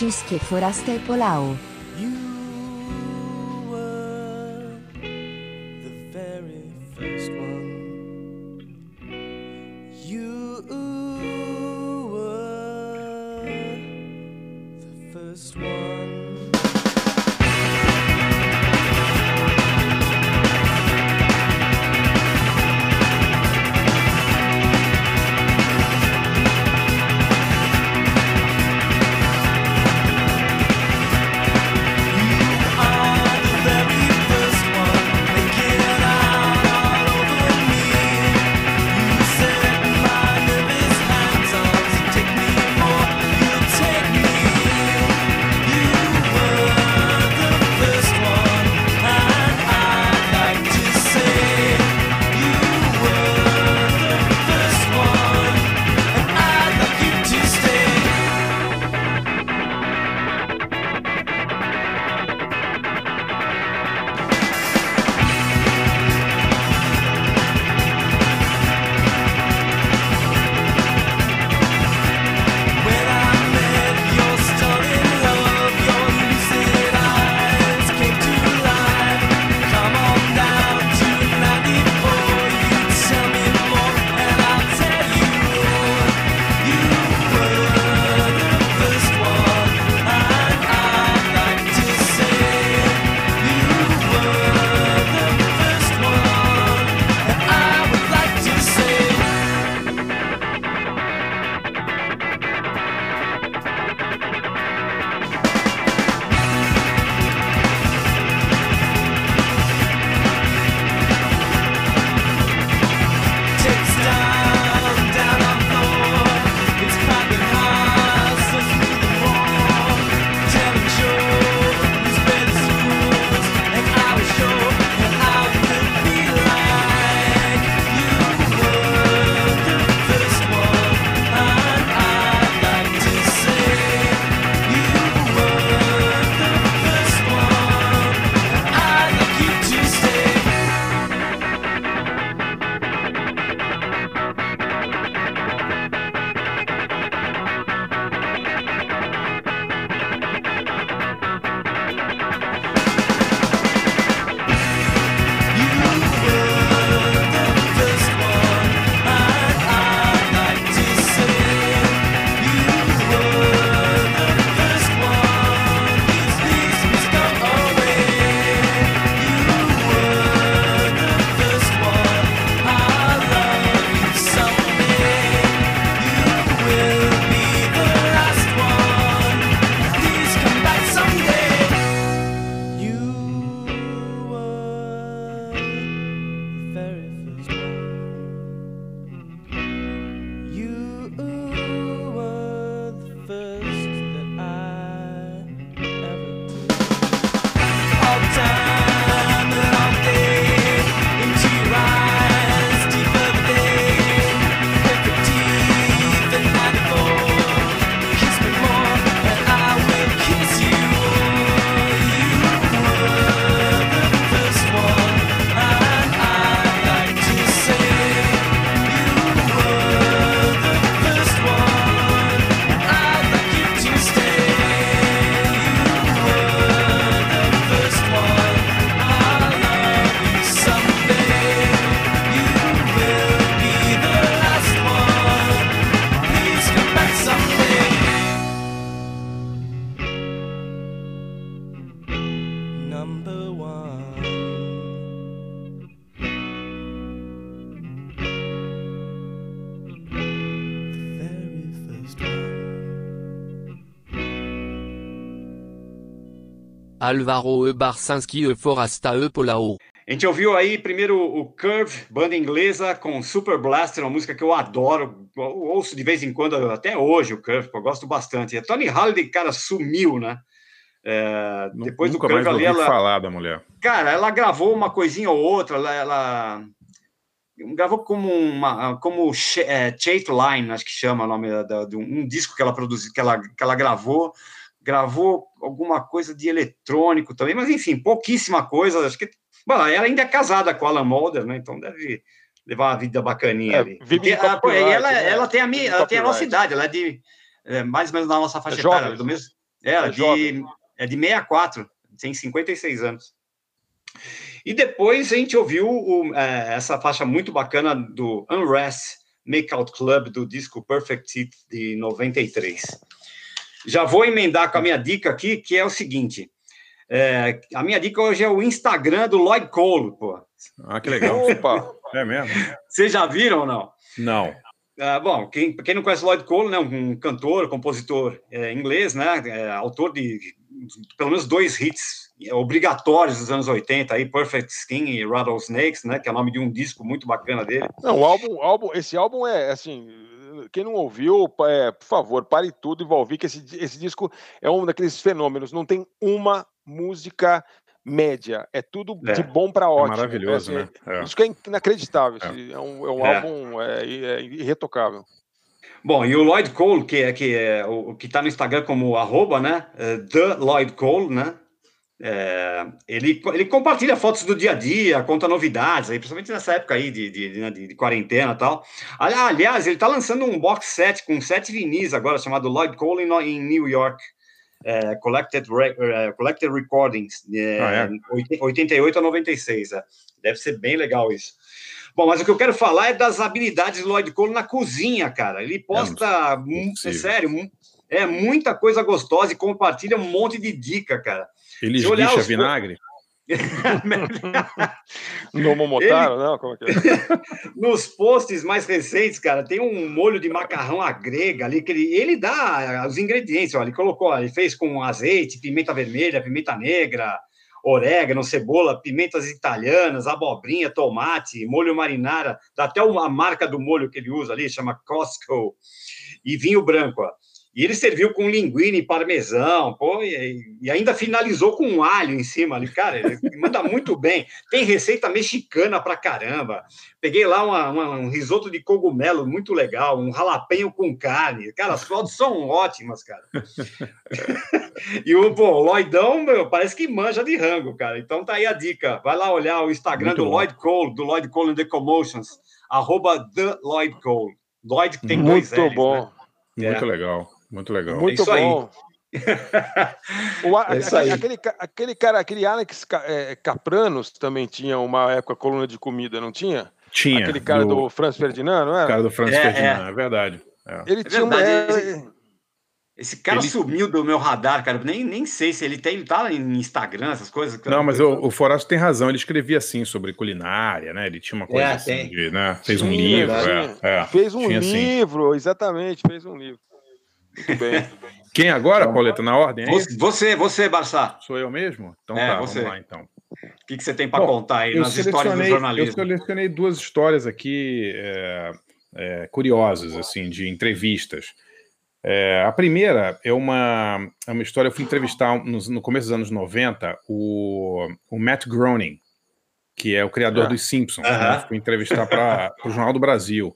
Marcinski Forasta e Polau.
Alvaro E. Barsanski E. Forasta E. Polao.
A gente ouviu aí primeiro o Curve, banda inglesa, com Super Blaster, uma música que eu adoro, eu ouço de vez em quando, até hoje o Curve, eu gosto bastante. E a Tony Halliday, cara, sumiu, né?
É, depois Nunca do Curve ali, ela... falar da mulher.
Cara, ela gravou uma coisinha ou outra, ela, ela gravou como uma como é, Chate Line, acho que chama o nome da, de um disco que ela produziu, que ela, que ela gravou, gravou alguma coisa de eletrônico também, mas enfim, pouquíssima coisa. Acho que bom, ela ainda é casada com a Alan Mulder, né? Então deve levar uma vida bacaninha é, ali. Vive ela, ela, né? ela, tem a minha, ela tem a nossa idade, ela é de é, mais ou menos na nossa faixa é etária, do mesmo, É, é de, é de 64, tem 56 anos. E depois a gente ouviu o, é, essa faixa muito bacana do Unrest Makeout Club do disco Perfect Teeth de 93. Já vou emendar com a minha dica aqui, que é o seguinte. É, a minha dica hoje é o Instagram do Lloyd Cole, pô.
Ah, que legal.
Opa!
É mesmo?
Vocês já viram ou não?
Não.
Ah, bom, quem, quem não conhece Lloyd Cole, né, um cantor, compositor é, inglês, né, é, autor de, de pelo menos dois hits obrigatórios dos anos 80, aí, Perfect Skin e Rattlesnakes, né, que é o nome de um disco muito bacana dele.
Não, o álbum, álbum esse álbum é, assim, quem não ouviu, é, por favor, pare tudo e vá ouvir, que esse, esse disco é um daqueles fenômenos, não tem uma música média, é tudo é. de bom para é ótimo.
É maravilhoso,
é,
assim, né?
Isso que é inacreditável, é, um, é um álbum irretocável.
Bom, e o Lloyd Cole, que é, que é o que está no Instagram como arroba, né? The Lloyd Cole, né? É, ele, ele compartilha fotos do dia a dia, conta novidades, aí, principalmente nessa época aí de, de, de, né, de quarentena e tal. Aliás, ele está lançando um box set com sete vinis agora, chamado Lloyd Cole em, New York. É, collected, uh, collected Recordings, é, ah, é? 88 a 96. É. Deve ser bem legal isso. Bom, mas o que eu quero falar é das habilidades do Lloyd Cole na cozinha, cara. Ele posta, é, sério, é muita coisa gostosa e compartilha um monte de dica, cara.
Ele esguicha vinagre?
no Momotaro, não? Como é que é?
Nos posts mais recentes, cara, tem um molho de macarrão à grega ali que ele, ele dá os ingredientes. Ó, ele colocou, ele fez com azeite, pimenta vermelha, pimenta negra, orégano, cebola, pimentas italianas, abobrinha, tomate, molho marinara, dá até uma marca do molho que ele usa ali, chama Costco, e vinho branco. Ó. E ele serviu com linguine e parmesão, pô, e, e, ainda finalizou com um alho em cima ali. Cara, ele manda muito bem. Tem receita mexicana pra caramba. Peguei lá uma, uma, um risoto de cogumelo muito legal, um ralapenho com carne. Cara, as fotos são ótimas, cara. e o, pô, o Lloydão, meu, parece que manja de rango, cara. Então tá aí a dica. Vai lá olhar o Instagram muito do bom. Lloyd Cole, do Lloyd Cole and the Commotions, arroba The Lloyd Cole. Lloyd tem
muito
dois
Muito bom.
Né? Muito é. legal. Muito legal.
Muito é bom. o, é aquele, aquele, aquele, cara, aquele Alex é, Capranos também tinha uma época coluna de comida, não tinha?
Tinha.
Aquele cara do, do Franz Ferdinand, não é?
O cara do Franz é, Ferdinand, é, é verdade.
Ele tinha verdade, uma. Esse, esse cara ele... sumiu do meu radar, cara. Nem, nem sei se ele tem, ele tá em Instagram, essas coisas.
Não, mas o, o Forasto tem razão. Ele escrevia assim sobre culinária, né? Ele tinha uma coisa assim, de, né? Fez um livro.
fez um livro, assim. exatamente, fez um livro. Muito bem.
Quem agora, então, Pauleta, na ordem?
É você, você, Barça.
Sou eu mesmo? Então
é,
tá,
você.
vamos lá então.
O que, que você tem para contar aí nas histórias do jornalismo?
Eu selecionei duas histórias aqui é, é, curiosas, assim, de entrevistas. É, a primeira é uma, é uma história, eu fui entrevistar no, no começo dos anos 90 o, o Matt Groening, que é o criador ah. dos Simpsons. Uh -huh. né? Fui entrevistar para o Jornal do Brasil.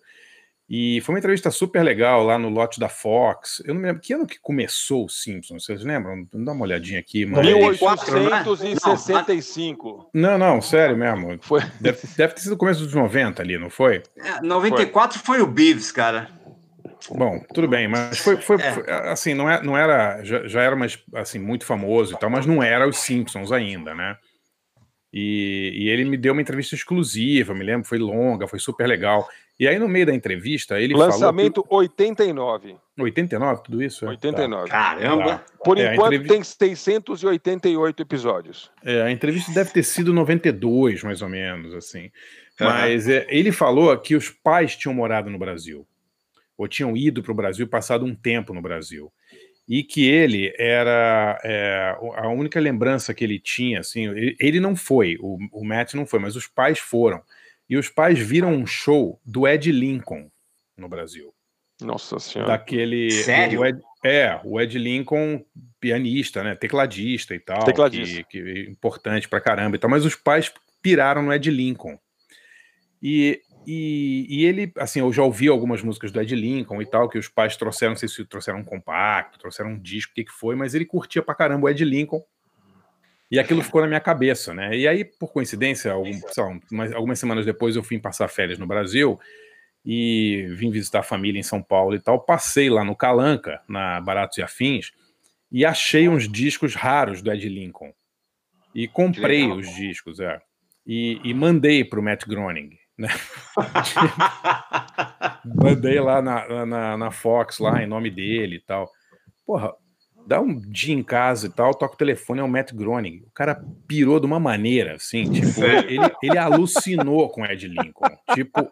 E foi uma entrevista super legal lá no lote da Fox. Eu não me lembro que ano que começou o Simpsons, vocês lembram? Dá uma olhadinha aqui.
Mas... 1865.
Não, não, sério mesmo. Foi. Deve, deve ter sido o começo dos 90 ali, não foi?
É, 94 foi, foi o Beavis, cara.
Bom, tudo bem, mas foi, foi, é. foi assim, não, é, não era, já, já era mais, assim, muito famoso e tal, mas não era os Simpsons ainda, né? E, e, ele me deu uma entrevista exclusiva, me lembro, foi longa, foi super legal. E aí, no meio da entrevista, ele
Lançamento falou. Lançamento 89.
89, tudo isso?
89.
Tá. Caramba! Tá.
Por é, enquanto, entrevista... tem 688 episódios.
É, a entrevista deve ter sido 92, mais ou menos, assim. Mas é, ele falou que os pais tinham morado no Brasil, ou tinham ido para o Brasil, passado um tempo no Brasil e que ele era é, a única lembrança que ele tinha, assim, ele, ele não foi, o, o, Matt não foi, mas os pais foram. E os pais viram um show do Ed Lincoln no Brasil.
Nossa Senhora.
Daquele.
Sério?
O Ed, é, o Ed Lincoln, pianista, né? Tecladista e tal.
Tecladista.
Que, que é importante pra caramba e tal. Mas os pais piraram no Ed Lincoln. E e, e, ele, assim, eu já ouvi algumas músicas do Ed Lincoln e tal, que os pais trouxeram, não sei se trouxeram um compacto, trouxeram um disco, o que, que foi, mas ele curtia pra caramba o Ed Lincoln. E aquilo ficou na minha cabeça, né? E aí, por coincidência, algum, lá, algumas semanas depois eu fui passar férias no Brasil e vim visitar a família em São Paulo e tal. Passei lá no Calanca, na Baratos e Afins, e achei uns discos raros do Ed Lincoln. E comprei os discos, é. E, e mandei para o Matt Groening. Né? mandei lá na, na, na, Fox, lá em nome dele e tal. Porra, dá um dia em casa e tal, toca o telefone, é o Matt Groening. O cara pirou de uma maneira, assim, tipo, ele, ele alucinou com Ed Lincoln. Tipo,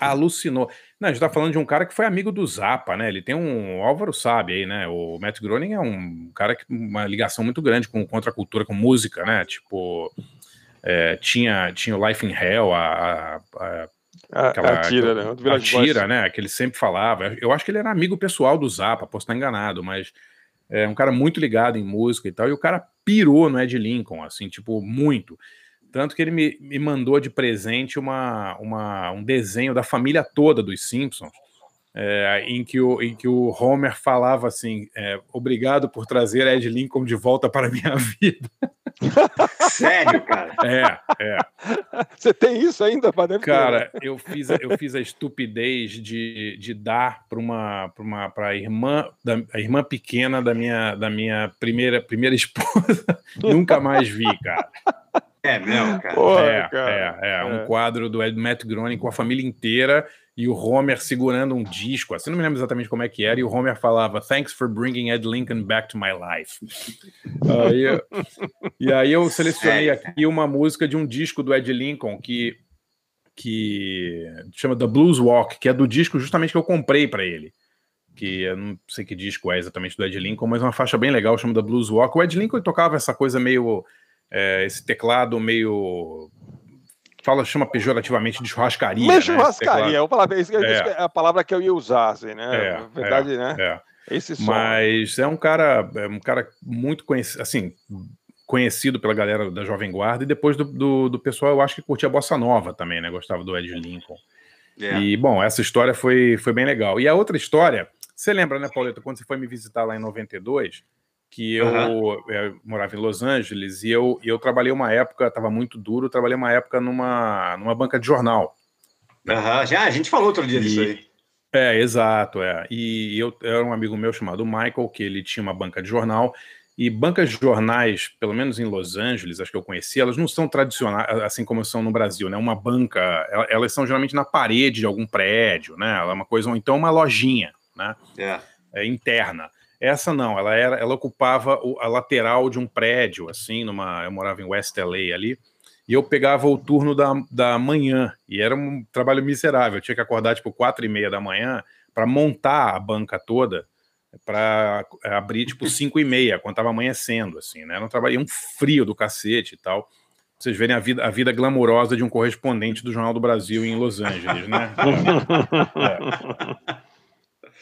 alucinou. Não, a gente tá falando de um cara que foi amigo do Zappa, né? Ele tem um. O Álvaro sabe aí, né? O Matt Groening é um cara que uma ligação muito grande com contracultura, com música, né? Tipo. É, tinha, tinha o Life in Hell, a, a,
a aquela, a tira, né?
A tira, né? Que ele sempre falava. Eu acho que ele era amigo pessoal do Zappa, posso estar enganado, mas é um cara muito ligado em música e tal. E o cara pirou no Ed Lincoln, assim, tipo, muito. Tanto que ele me, me mandou de presente uma, uma, um desenho da família toda dos Simpsons, é, em, que o, em que o Homer falava assim: é, obrigado por trazer Ed Lincoln de volta para a minha vida.
Sério, cara?
É, é.
Você tem isso ainda,
Padre? Cara, eu fiz, a, eu fiz a estupidez de, de dar para uma, pra uma pra irmã, da, a irmã pequena da minha, da minha primeira, primeira esposa. Nunca mais vi, cara.
É mesmo, cara.
Porra, é, cara. É, é, é, um quadro do Ed Matt Groening com a família inteira e o Homer segurando um disco. Assim, não me lembro exatamente como é que era. E o Homer falava: Thanks for bringing Ed Lincoln back to my life. aí, e aí eu selecionei aqui uma música de um disco do Ed Lincoln que que chama The Blues Walk, que é do disco justamente que eu comprei para ele. Que eu não sei que disco é exatamente do Ed Lincoln, mas é uma faixa bem legal, chama The Blues Walk. O Ed Lincoln tocava essa coisa meio é, esse teclado meio fala, chama pejorativamente de churrascaria. Meio
né? churrascaria, falava, isso, é. é a palavra que eu ia usar, assim, né? É, é verdade,
é,
né?
É. Esse som. Mas é um cara, é um cara muito conhecido, assim, conhecido pela galera da Jovem Guarda e depois do, do, do, pessoal, eu acho que curtia Bossa Nova também, né? Gostava do Ed Lincoln. Yeah. E, bom, essa história foi, foi bem legal. E a outra história, você lembra, né, Pauleta, quando você foi me visitar lá em 92, que eu, uhum. eu, morava em Los Angeles e eu, eu trabalhei uma época, estava muito duro, trabalhei uma época numa, numa banca de jornal.
Uhum. Já, a gente falou outro dia e, disso aí.
É, exato, é. E eu era um amigo meu chamado Michael, que ele tinha uma banca de jornal, e bancas de jornais, pelo menos em Los Angeles, acho que eu conheci, elas não são tradicionais, assim como são no Brasil, né? Uma banca, elas são geralmente na parede de algum prédio, né? Ela é uma coisa, ou então uma lojinha, né?
É.
É, interna. Essa não, ela era, ela ocupava a lateral de um prédio, assim, numa, eu morava em West LA ali, e eu pegava o turno da, da manhã, e era um trabalho miserável, eu tinha que acordar tipo quatro e meia da manhã para montar a banca toda, para abrir tipo cinco e meia, quando estava amanhecendo, assim, né? Era um trabalho, um frio do cacete e tal. Pra vocês verem a vida, a vida glamourosa de um correspondente do Jornal do Brasil em Los Angeles, né? é.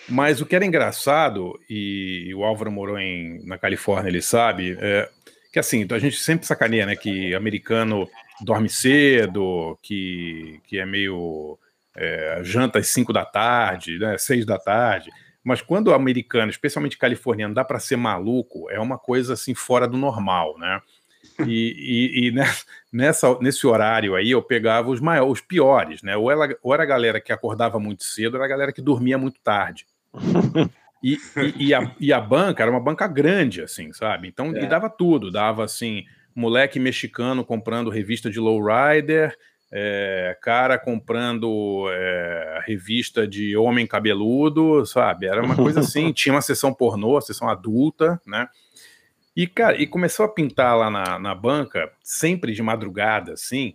Mas o que era engraçado, e, o Álvaro morou em, na Califórnia, ele sabe, é, que assim, a gente sempre sacaneia, né, que americano dorme cedo, que, que é meio é, janta às 5 da tarde, né, 6 da tarde. Mas quando o americano, especialmente californiano, dá para ser maluco, é uma coisa assim fora do normal, né? E, e, e, nessa, nesse horário aí eu pegava os maiores, os piores, né? Ou era, ou era a galera que acordava muito cedo, ou era a galera que dormia muito tarde. E, e, e, a, e a banca era uma banca grande, assim, sabe? Então, é. dava tudo, dava assim, moleque mexicano comprando revista de lowrider, é, cara comprando é, revista de homem cabeludo, sabe? Era uma coisa assim, tinha uma sessão pornô, sessão adulta, né? E, cara, e começou a pintar lá na, na banca, sempre de madrugada, assim,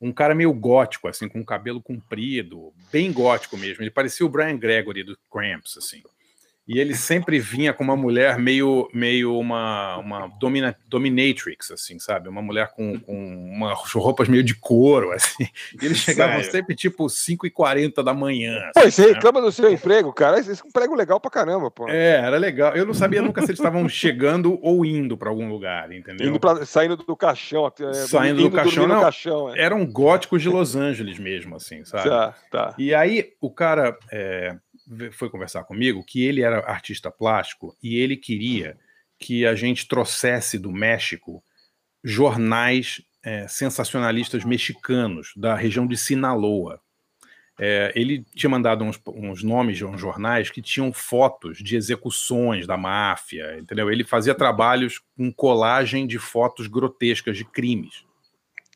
um cara meio gótico, assim, com cabelo comprido, bem gótico mesmo. Ele parecia o Brian Gregory do Cramps, assim. E ele sempre vinha com uma mulher meio, meio uma, uma domina, dominatrix, assim, sabe? Uma mulher com, com umas roupas meio de couro, assim. E eles chegavam Sério? sempre, tipo, 5h40 da manhã.
Pô, assim, você né? reclama do seu emprego, cara? Esse é um emprego legal pra caramba, pô.
É, era legal. Eu não sabia nunca se eles estavam chegando ou indo para algum lugar, entendeu? Indo
pra, saindo do caixão. É,
saindo do caixão, não. Caixão, é. Eram góticos de Los Angeles mesmo, assim, sabe?
Tá, tá.
E aí, o cara... É, foi conversar comigo que ele era artista plástico e ele queria que a gente trouxesse do México jornais é, sensacionalistas mexicanos da região de Sinaloa. é, ele tinha mandado uns, uns, nomes de uns jornais que tinham fotos de execuções da máfia, entendeu? Ele fazia trabalhos com colagem de fotos grotescas de crimes.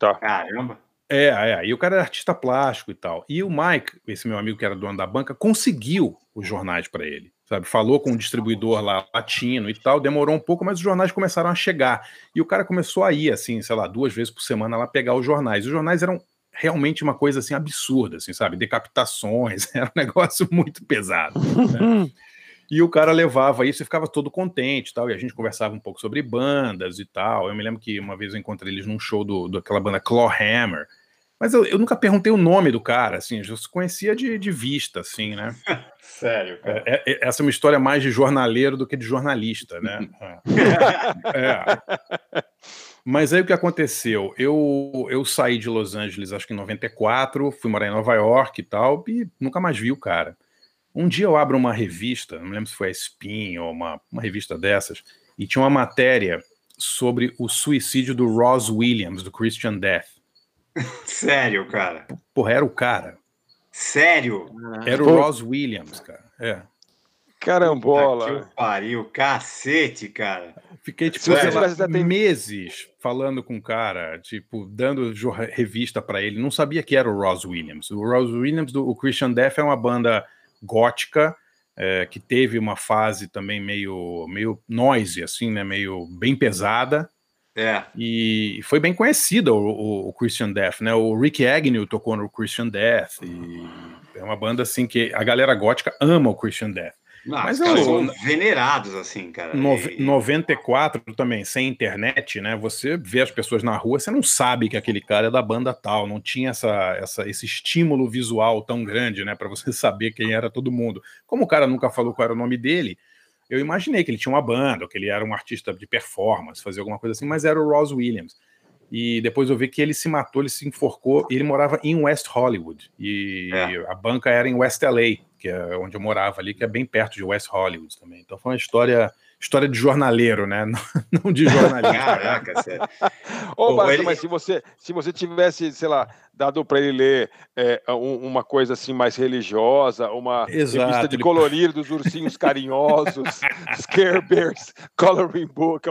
Tá. Caramba.
É, é, e o cara era artista plástico e tal. E o Mike, esse meu amigo que era dono da banca, conseguiu os jornais para ele, sabe? Falou com um distribuidor lá latino e tal, demorou um pouco, mas os jornais começaram a chegar. E o cara começou a ir, assim, sei lá, duas vezes por semana lá pegar os jornais. Os jornais eram realmente uma coisa assim absurda, assim, sabe? Decapitações, era um negócio muito pesado. Né? E o cara levava isso e ficava todo contente tal. E a gente conversava um pouco sobre bandas e tal. Eu me lembro que uma vez eu encontrei eles num show do, daquela banda Clawhammer. Mas eu, eu nunca perguntei o nome do cara, assim, eu se conhecia de, de vista, assim, né?
Sério, cara.
É, é, essa é uma história mais de jornaleiro do que de jornalista, né? é. é. Mas aí o que aconteceu? Eu, eu saí de Los Angeles, acho que em 94, fui morar em Nova York e tal, e nunca mais vi o cara. Um dia eu abro uma revista, não lembro se foi a Spin ou uma, uma revista dessas, e tinha uma matéria sobre o suicídio do Ross Williams, do Christian Death.
Sério, cara?
Porra, era o cara.
Sério?
Era o Ross Williams, cara. É.
Carambola.
Que pariu, cacete, cara.
Fiquei, tipo, sei lá, meses falando com o cara, tipo, dando revista para ele. Não sabia que era o Ross Williams. O Ross Williams, do o Christian Death, é uma banda gótica é, que teve uma fase também meio, meio noise, assim, né? Meio bem pesada.
É.
E foi bem conhecida o, o, o, Christian Death, né? O Rick Agnew tocou no Christian Death. E é uma banda assim que a galera gótica ama o Christian Death.
Não, Mas caras são venerados, assim, cara.
No, e... 94 também, sem internet, né? Você vê as pessoas na rua, você não sabe que aquele cara é da banda tal, não tinha essa, essa, esse estímulo visual tão grande, né? para você saber quem era todo mundo. Como o cara nunca falou qual era o nome dele, eu imaginei que ele tinha uma banda, que ele era um artista de performance, fazia alguma coisa assim, mas era o Ross Williams. E depois eu vi que ele se matou, ele se enforcou, ele morava em West Hollywood. E é. a banca era em West LA, que é onde eu morava ali, que é bem perto de West Hollywood também. Então foi uma história história de jornaleiro, né? Não, de jornalista.
Caraca, sério.
Ô, Ô ele... mas se você, se você tivesse, sei lá, dado para ele ler é, um, uma coisa assim mais religiosa, uma Exato. revista de colorir dos ursinhos carinhosos, Scare Bears, Coloring Book.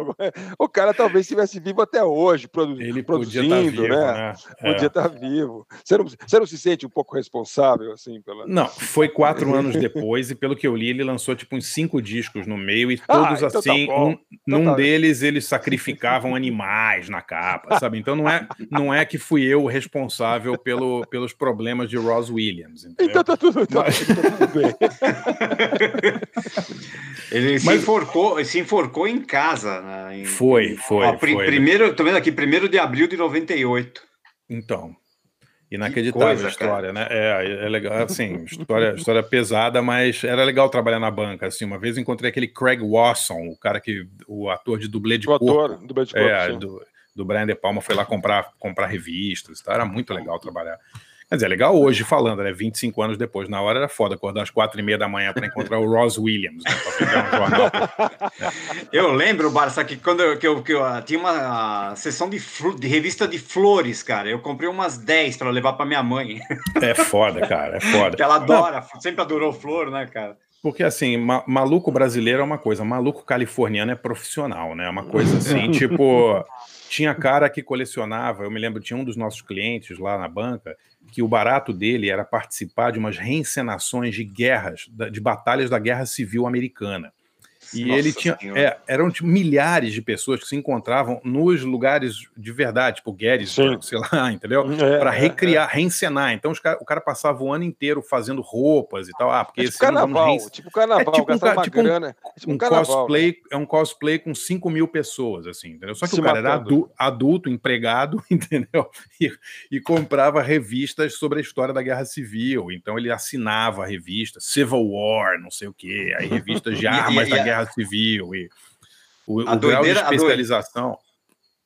O cara talvez estivesse vivo até hoje, produ ele produzindo, tá vivo, né? né? Podia estar tá vivo. Você não, você não se sente um pouco responsável, assim, pela.
Não, foi quatro anos depois, e pelo que eu li, ele lançou tipo uns cinco discos no meio, e ah, todos ah, então assim, tá um, então num tá deles eles sacrificavam animais na capa, sabe? Então não é, não é que fui eu o responsável responsável pelo, pelos problemas de Ross Williams. Entendeu?
Então tá tudo, tá, Mas... tá tudo bem.
Ele Mas... se, enforcou, se enforcou em casa. Né? Em,
foi, foi, ó,
foi. Primeiro, tô vendo aqui, primeiro de abril de 98.
Então, Inacreditável coisa, a história, cara. né? É, é legal, assim, história, história pesada, mas era legal trabalhar na banca. Assim, uma vez encontrei aquele Craig Wasson, o cara que, o ator de dublê de o corpo. Ator, dublê de corpo, é, do, do Brian De Palma foi lá comprar, comprar revistas, tá? era muito legal trabalhar. Quer dizer, é legal hoje falando, né? 25 anos depois. Na hora era foda acordar às quatro e meia da manhã para encontrar o Ross Williams, né? Um jornal.
Eu lembro, Barça, que quando eu, que eu, que eu uh, tinha uma sessão de, de, revista de flores, cara. Eu comprei umas 10 para levar para minha mãe.
É foda, cara. É foda.
que ela adora, Não. sempre adorou flor, né, cara?
Porque assim, ma maluco brasileiro é uma coisa, maluco californiano é profissional, né? É uma coisa assim, tipo. Tinha cara que colecionava, eu me lembro, tinha um dos nossos clientes lá na banca, que o barato dele era participar de umas reencenações de guerras, de batalhas da Guerra Civil Americana. E Nossa ele tinha. É, eram tipo, milhares de pessoas que se encontravam nos lugares de verdade, tipo Gettysburg, sei lá, entendeu? É, para é, recriar, é, reencenar. Então cara, o cara passava o ano inteiro fazendo roupas e tal. Ah, porque é
tipo carnaval, tipo carnaval, é tipo um, tipo um,
grana, é tipo um, um carnaval, cosplay, né? é um cosplay com 5 mil pessoas, assim, entendeu? Só que se o cara matando. era adu, adulto, empregado, entendeu? E, e comprava revistas sobre a história da Guerra Civil. Então ele assinava a revista, Civil War, não sei o quê, aí revistas de armas da Guerra Guerra Civil e o, a o grau de especialização.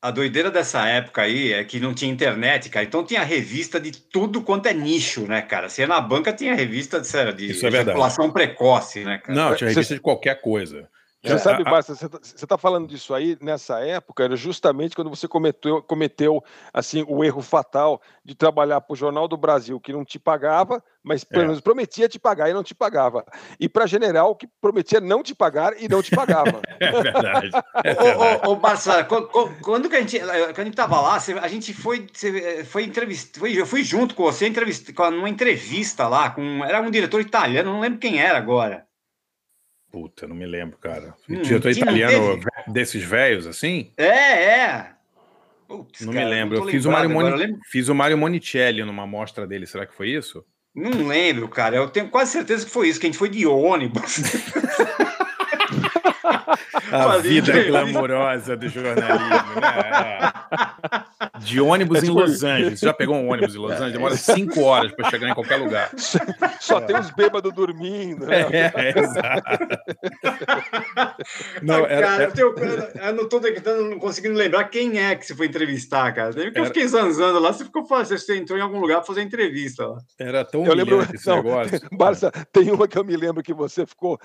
A doideira dessa época aí é que não tinha internet, cara. Então tinha revista de tudo quanto é nicho, né, cara? Você na banca tinha revista de, de
Isso é circulação
precoce, né, cara?
Não, tinha revista de qualquer coisa.
Você sabe, Basta, você está tá falando disso aí nessa época, era justamente quando você cometeu, cometeu assim o erro fatal de trabalhar para o Jornal do Brasil, que não te pagava, mas pelo é. menos prometia te pagar e não te pagava. E para General, que prometia não te pagar e não te pagava.
é verdade. É verdade. Ô, ô, ô Barça, quando que a gente, eh, quando a gente estava lá, a gente foi, eh, foi entrevista, foi, eu fui junto com você entrevista, numa entrevista lá, com, era um diretor italiano, não lembro quem era agora.
Puta, não me lembro, cara. Hum, Diretor italiano desses velhos, assim?
É, é.
Putz, não cara, me lembro. Eu fiz o, Mario Moni... fiz o Mario Monicelli numa mostra dele. Será que foi isso?
Não lembro, cara. Eu tenho quase certeza que foi isso, que a gente foi de ônibus.
a vida glamourosa do jornalismo, né? De ônibus é, em Los Angeles. Você já pegou um ônibus em Los Angeles? Demora cinco horas para chegar em qualquer lugar.
Só tem os bêbados dormindo. Né? É, é, exato.
Não, era, cara, era... Eu, eu não estou não conseguindo lembrar quem é que você foi entrevistar, cara. Porque era... eu fiquei zanzando lá, você ficou você entrou em algum lugar para fazer entrevista lá.
Era tão eu lembro, esse não, negócio.
Barça, tem uma que eu me lembro que você ficou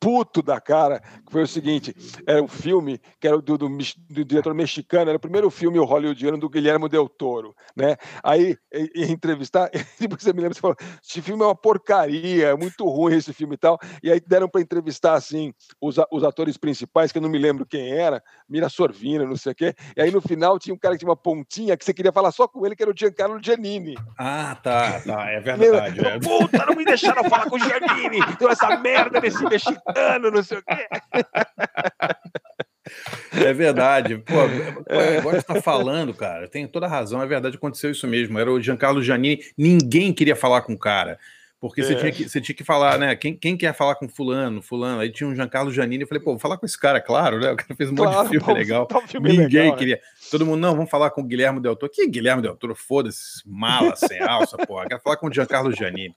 puto da cara, que foi o seguinte: era um filme que era do, do, do diretor mexicano, era o primeiro filme hollywoodiano do Guilherme Del Toro, né? Aí, ia entrevistar, e você me lembra, você falou: esse filme é uma porcaria, é muito ruim esse filme e tal. E aí deram para entrevistar, assim, os, os atores principais, que eu não me lembro quem era, Mira Sorvina, não sei o quê. E aí no final tinha um cara que tinha uma pontinha que você queria falar só com ele, que era o Giancarlo Giannini.
Ah, tá, tá, é verdade.
É. Puta, não me deixaram falar com o Giannini, deu essa merda desse mexicano ano, não sei o quê.
É verdade. Pô, é. agora você está falando, cara, tem toda a razão, é verdade, aconteceu isso mesmo. Era o Giancarlo Giannini, ninguém queria falar com o cara. Porque é. você, tinha que, você tinha que falar, né? Quem, quem quer falar com fulano, fulano? Aí tinha um Giancarlo Giannini, eu falei, pô, vou falar com esse cara, claro, né? O cara fez um claro, monte de filme legal. Tá um filme Ninguém legal, queria. Né? Todo mundo, não, vamos falar com o Guilherme Del Toro. Que Guilherme Del Toro? Foda-se, mala, sem alça, porra. Quero falar com o Giancarlo Giannini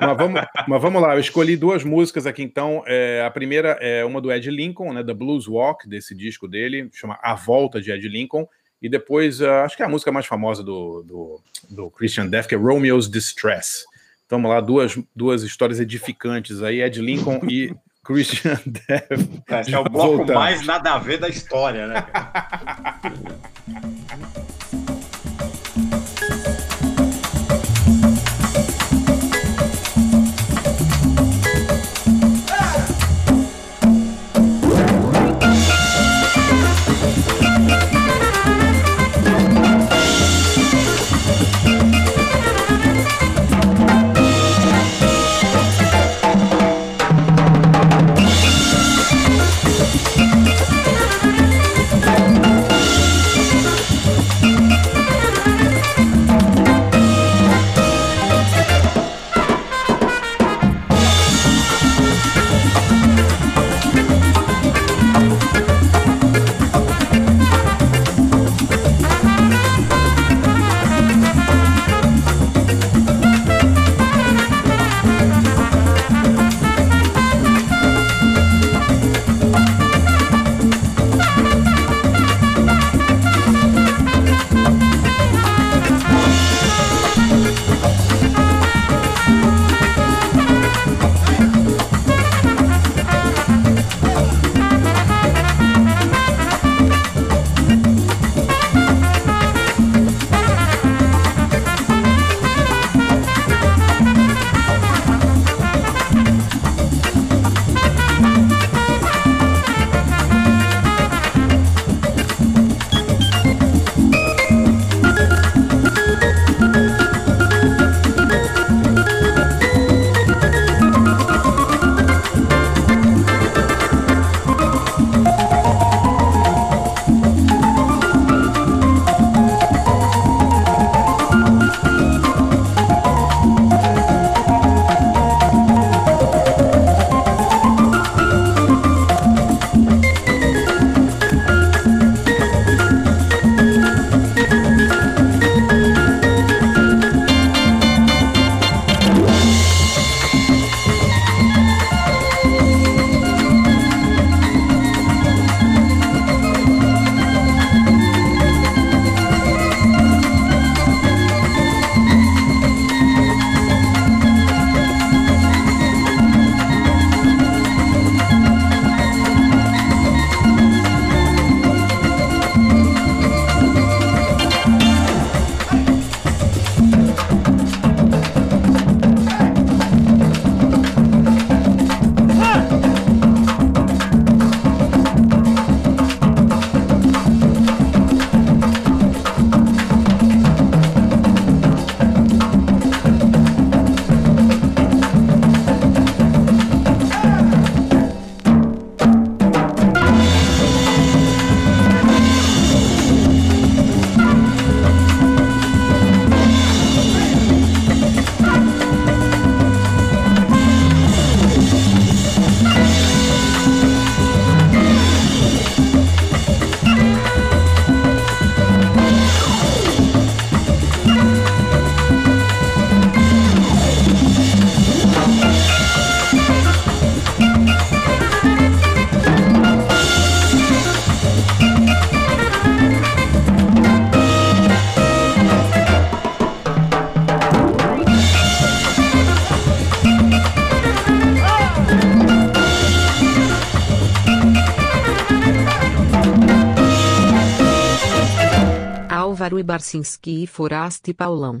mas, vamos, mas vamos lá, eu escolhi duas músicas aqui então. É, a primeira é uma do Ed Lincoln, né, da Blues Walk, desse disco dele, chama A Volta de Ed Lincoln. E depois, uh, acho que é a música mais famosa do, do, do Christian Death, que é Romeo's Distress. Então, vamos lá, duas, duas histórias edificantes aí, Ed Lincoln e Christian Death.
É, é o bloco voltamos. mais nada a ver da história, né?
Barcinski e Foraste Paulão.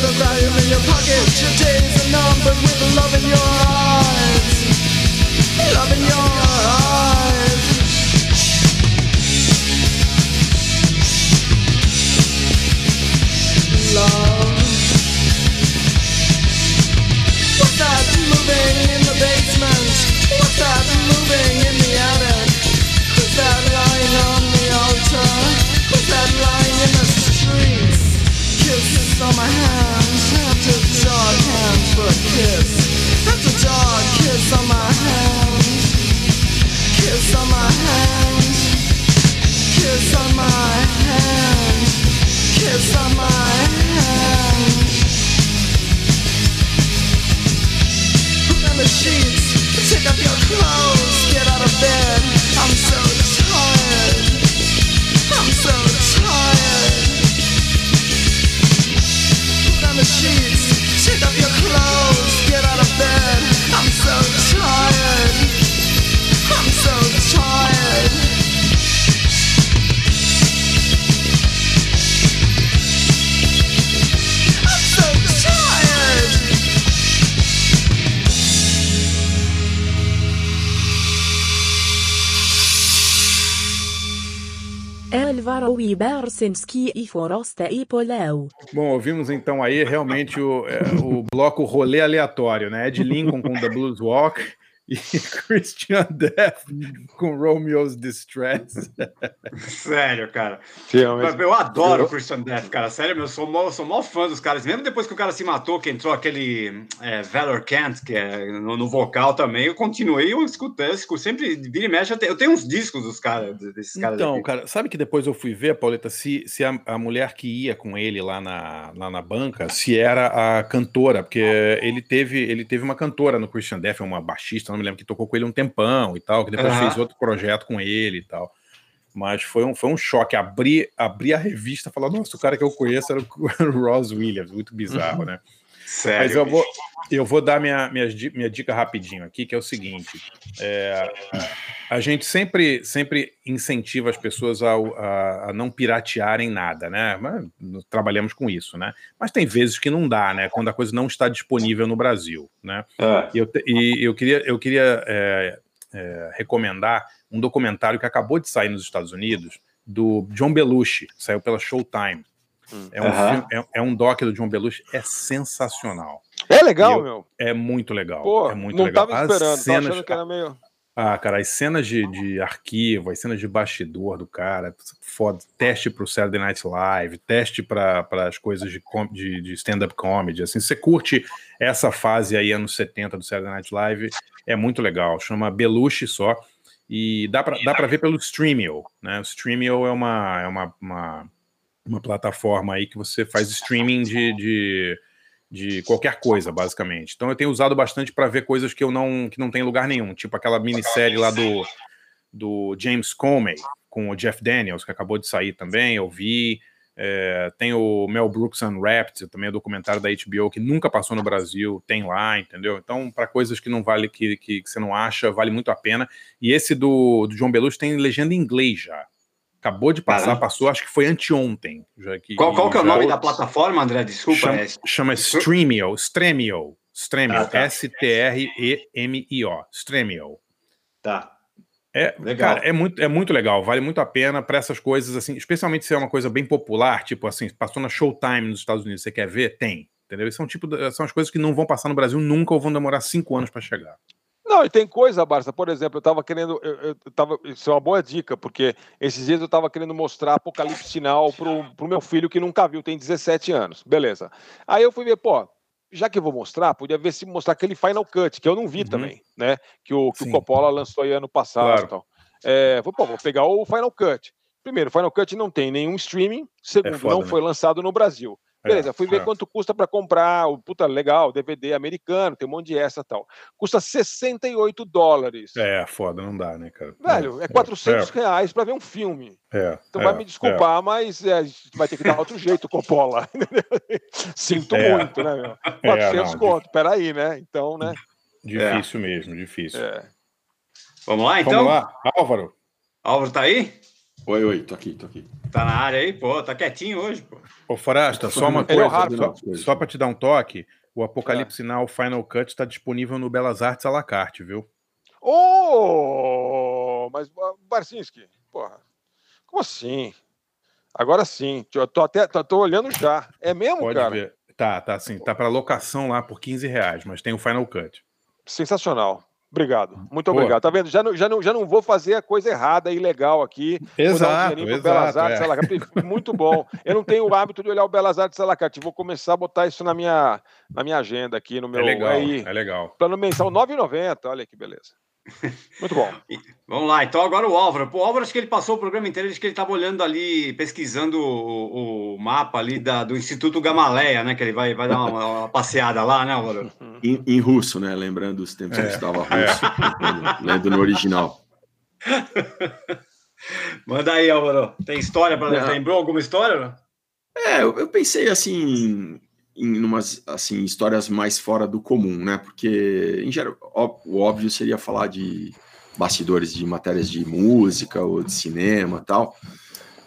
the volume in your pockets Your days are numbered with love in your eyes Love in your eyes Love What's that moving in the basement? What's that moving in the attic? Who's that lying on the altar? Who's that lying in the streets? Kiss on my hands Have to dog hands for a kiss. Have to dog kiss on my hands. Kiss on my hands. Kiss on my hands. Kiss on my hands. Put on the sheets Take off your clothes Get out of bed. I'm so tired. I'm so tired machines. off your clothes, get out of bed.
E Forosta e. Bom, ouvimos então aí realmente o, é, o bloco rolê aleatório, né? Ed Lincoln com The Blues Walk e Christian Death com Romeo's Distress.
Sério, cara. Realmente. Eu adoro o Christian Death, cara. Sério, eu sou mó, sou mó fã dos caras. Mesmo depois que o cara se matou, que entrou aquele é, Valor Kent, que é no, no, vocal também, eu continuei, eu escutei, eu sempre vira e mexe. Eu tenho, eu tenho uns discos dos caras, desses caras.
Então, aqui. cara, sabe que depois eu fui ver, Pauleta, se, se a, a, mulher que ia com ele lá na, lá na banca, se era a cantora, porque ele teve, ele teve uma cantora no Christian Death, uma baixista, me lembro, que tocou com ele um tempão e tal, que depois uhum. fez outro projeto com ele e tal. Mas foi um, foi um choque. Abrir, abrir a revista e falar, nossa, o cara que eu conheço era o Ross Williams, muito bizarro, né? Sério, Mas eu vou, eu vou dar minha, minha, minha dica rapidinho aqui, que é o seguinte: é, a gente sempre, sempre incentiva as pessoas a, a, a, não piratearem nada, né? Mas, trabalhamos com isso, né? Mas tem vezes que não dá, né? Quando a coisa não está disponível no Brasil, né? É. E, eu, e eu queria, eu queria é, é, recomendar um documentário que acabou de sair nos Estados Unidos do John Belushi, saiu pela Showtime. Hum. É, um filme, é, é, um doc do John Belushi, é sensacional.
É legal, eu, meu.
É muito legal. Pô, é muito não
legal. tava esperando, As cenas, tava achando que era meio...
Ah, cara, as cenas de, de arquivo, as cenas de bastidor do cara, foda. Teste pro Saturday Night Live, teste para as coisas de, de, de stand-up comedy. Assim, você curte essa fase aí, anos 70 do Saturday Night Live, é muito legal. Chama Belushi só. E dá para dá pra ver pelo Streamio, né? O Streamio é uma, é uma, uma, uma plataforma aí que você faz streaming de, de de qualquer coisa, basicamente. Então eu tenho usado bastante para ver coisas que eu não que não tem lugar nenhum, tipo aquela minissérie lá do, do James Comey com o Jeff Daniels, que acabou de sair também, eu vi. É, tem o Mel Brooks Unwrapped, também é documentário da HBO que nunca passou no Brasil, tem lá, entendeu? Então, para coisas que não vale, que, que, que, você não acha, vale muito a pena. E esse do, do John Belushi tem legenda em inglês já. Acabou de passar, Caramba. passou, acho que foi anteontem. Já
que, qual, qual que é o nome da plataforma, André? Desculpa.
Chama, é... chama Streamio, Stremio. Stremio, ah, tá. S-T-R-E-M-I-O. Stremio.
Tá.
É, legal. Cara, é muito, é muito legal, vale muito a pena para essas coisas, assim, especialmente se é uma coisa bem popular, tipo assim, passou na Showtime nos Estados Unidos, você quer ver? Tem, entendeu? São, tipo, são as coisas que não vão passar no Brasil nunca ou vão demorar cinco anos para chegar.
Não, e tem coisa, Barça, por exemplo, eu estava querendo, eu, eu tava, isso é uma boa dica, porque esses dias eu estava querendo mostrar Apocalipse Sinal pro, pro meu filho que nunca viu, tem 17 anos, beleza. Aí eu fui ver, pô, já que eu vou mostrar, podia ver se mostrar aquele Final Cut, que eu não vi uhum. também, né, que o, que o Coppola lançou aí ano passado claro. então. É, vou, pô, vou pegar o Final Cut. Primeiro, Final Cut não tem nenhum streaming, segundo, é foda, não né? foi lançado no Brasil. Beleza, fui ver é. quanto custa para comprar o puta legal, DVD americano, tem um monte de essa tal. Custa 68 dólares.
É, foda, não dá, né, cara?
Velho, é 400 é. reais para ver um filme.
É,
então vai me desculpar, mas é, vai ter que dar outro jeito, Coppola. Sinto muito, né, meu? 400 não, conto, peraí, né? Então, né?
Difícil mesmo, difícil.
Vamos lá, então? Vamos lá,
Álvaro.
Álvaro tá aí?
Oi, oi, tô aqui, tô aqui.
Tá na área aí, pô, tá quietinho hoje, pô.
Ô, Forasta, só uma coisa, só, só para te dar um toque, o Apocalipse é. Now Final Cut está disponível no Belas Artes à la carte, viu?
Ô, oh, mas Barcinski, porra, como assim? Agora sim, eu tô até tô, tô olhando já. É mesmo, Pode cara? Ver.
Tá, tá sim, tá para locação lá por 15 reais, mas tem o Final Cut.
Sensacional. Obrigado, muito Pô. obrigado. Tá vendo? Já não, já, não, já não vou fazer a coisa errada, ilegal aqui.
Exato, um exato. Artes,
é. Muito bom. Eu não tenho o hábito de olhar o Belas Artes Salacate. Vou começar a botar isso na minha, na minha agenda aqui, no meu. É
legal, aí, é legal.
Plano mensal 9,90. Olha que beleza. Muito bom.
Vamos lá, então agora o Álvaro. O Álvaro, acho que ele passou o programa inteiro, acho que ele estava olhando ali, pesquisando o, o, mapa ali da, do Instituto Gamaleia, né? Que ele vai, vai dar uma, uma passeada lá, né, Álvaro?
Em, em, russo, né? Lembrando os tempos é. que estava russo, é. lendo no original.
Manda aí, Álvaro. Tem história para Lembrou alguma história?
É, eu, eu pensei assim, em umas assim histórias mais fora do comum, né? Porque em geral, o óbvio seria falar de bastidores de matérias de música ou de cinema, tal.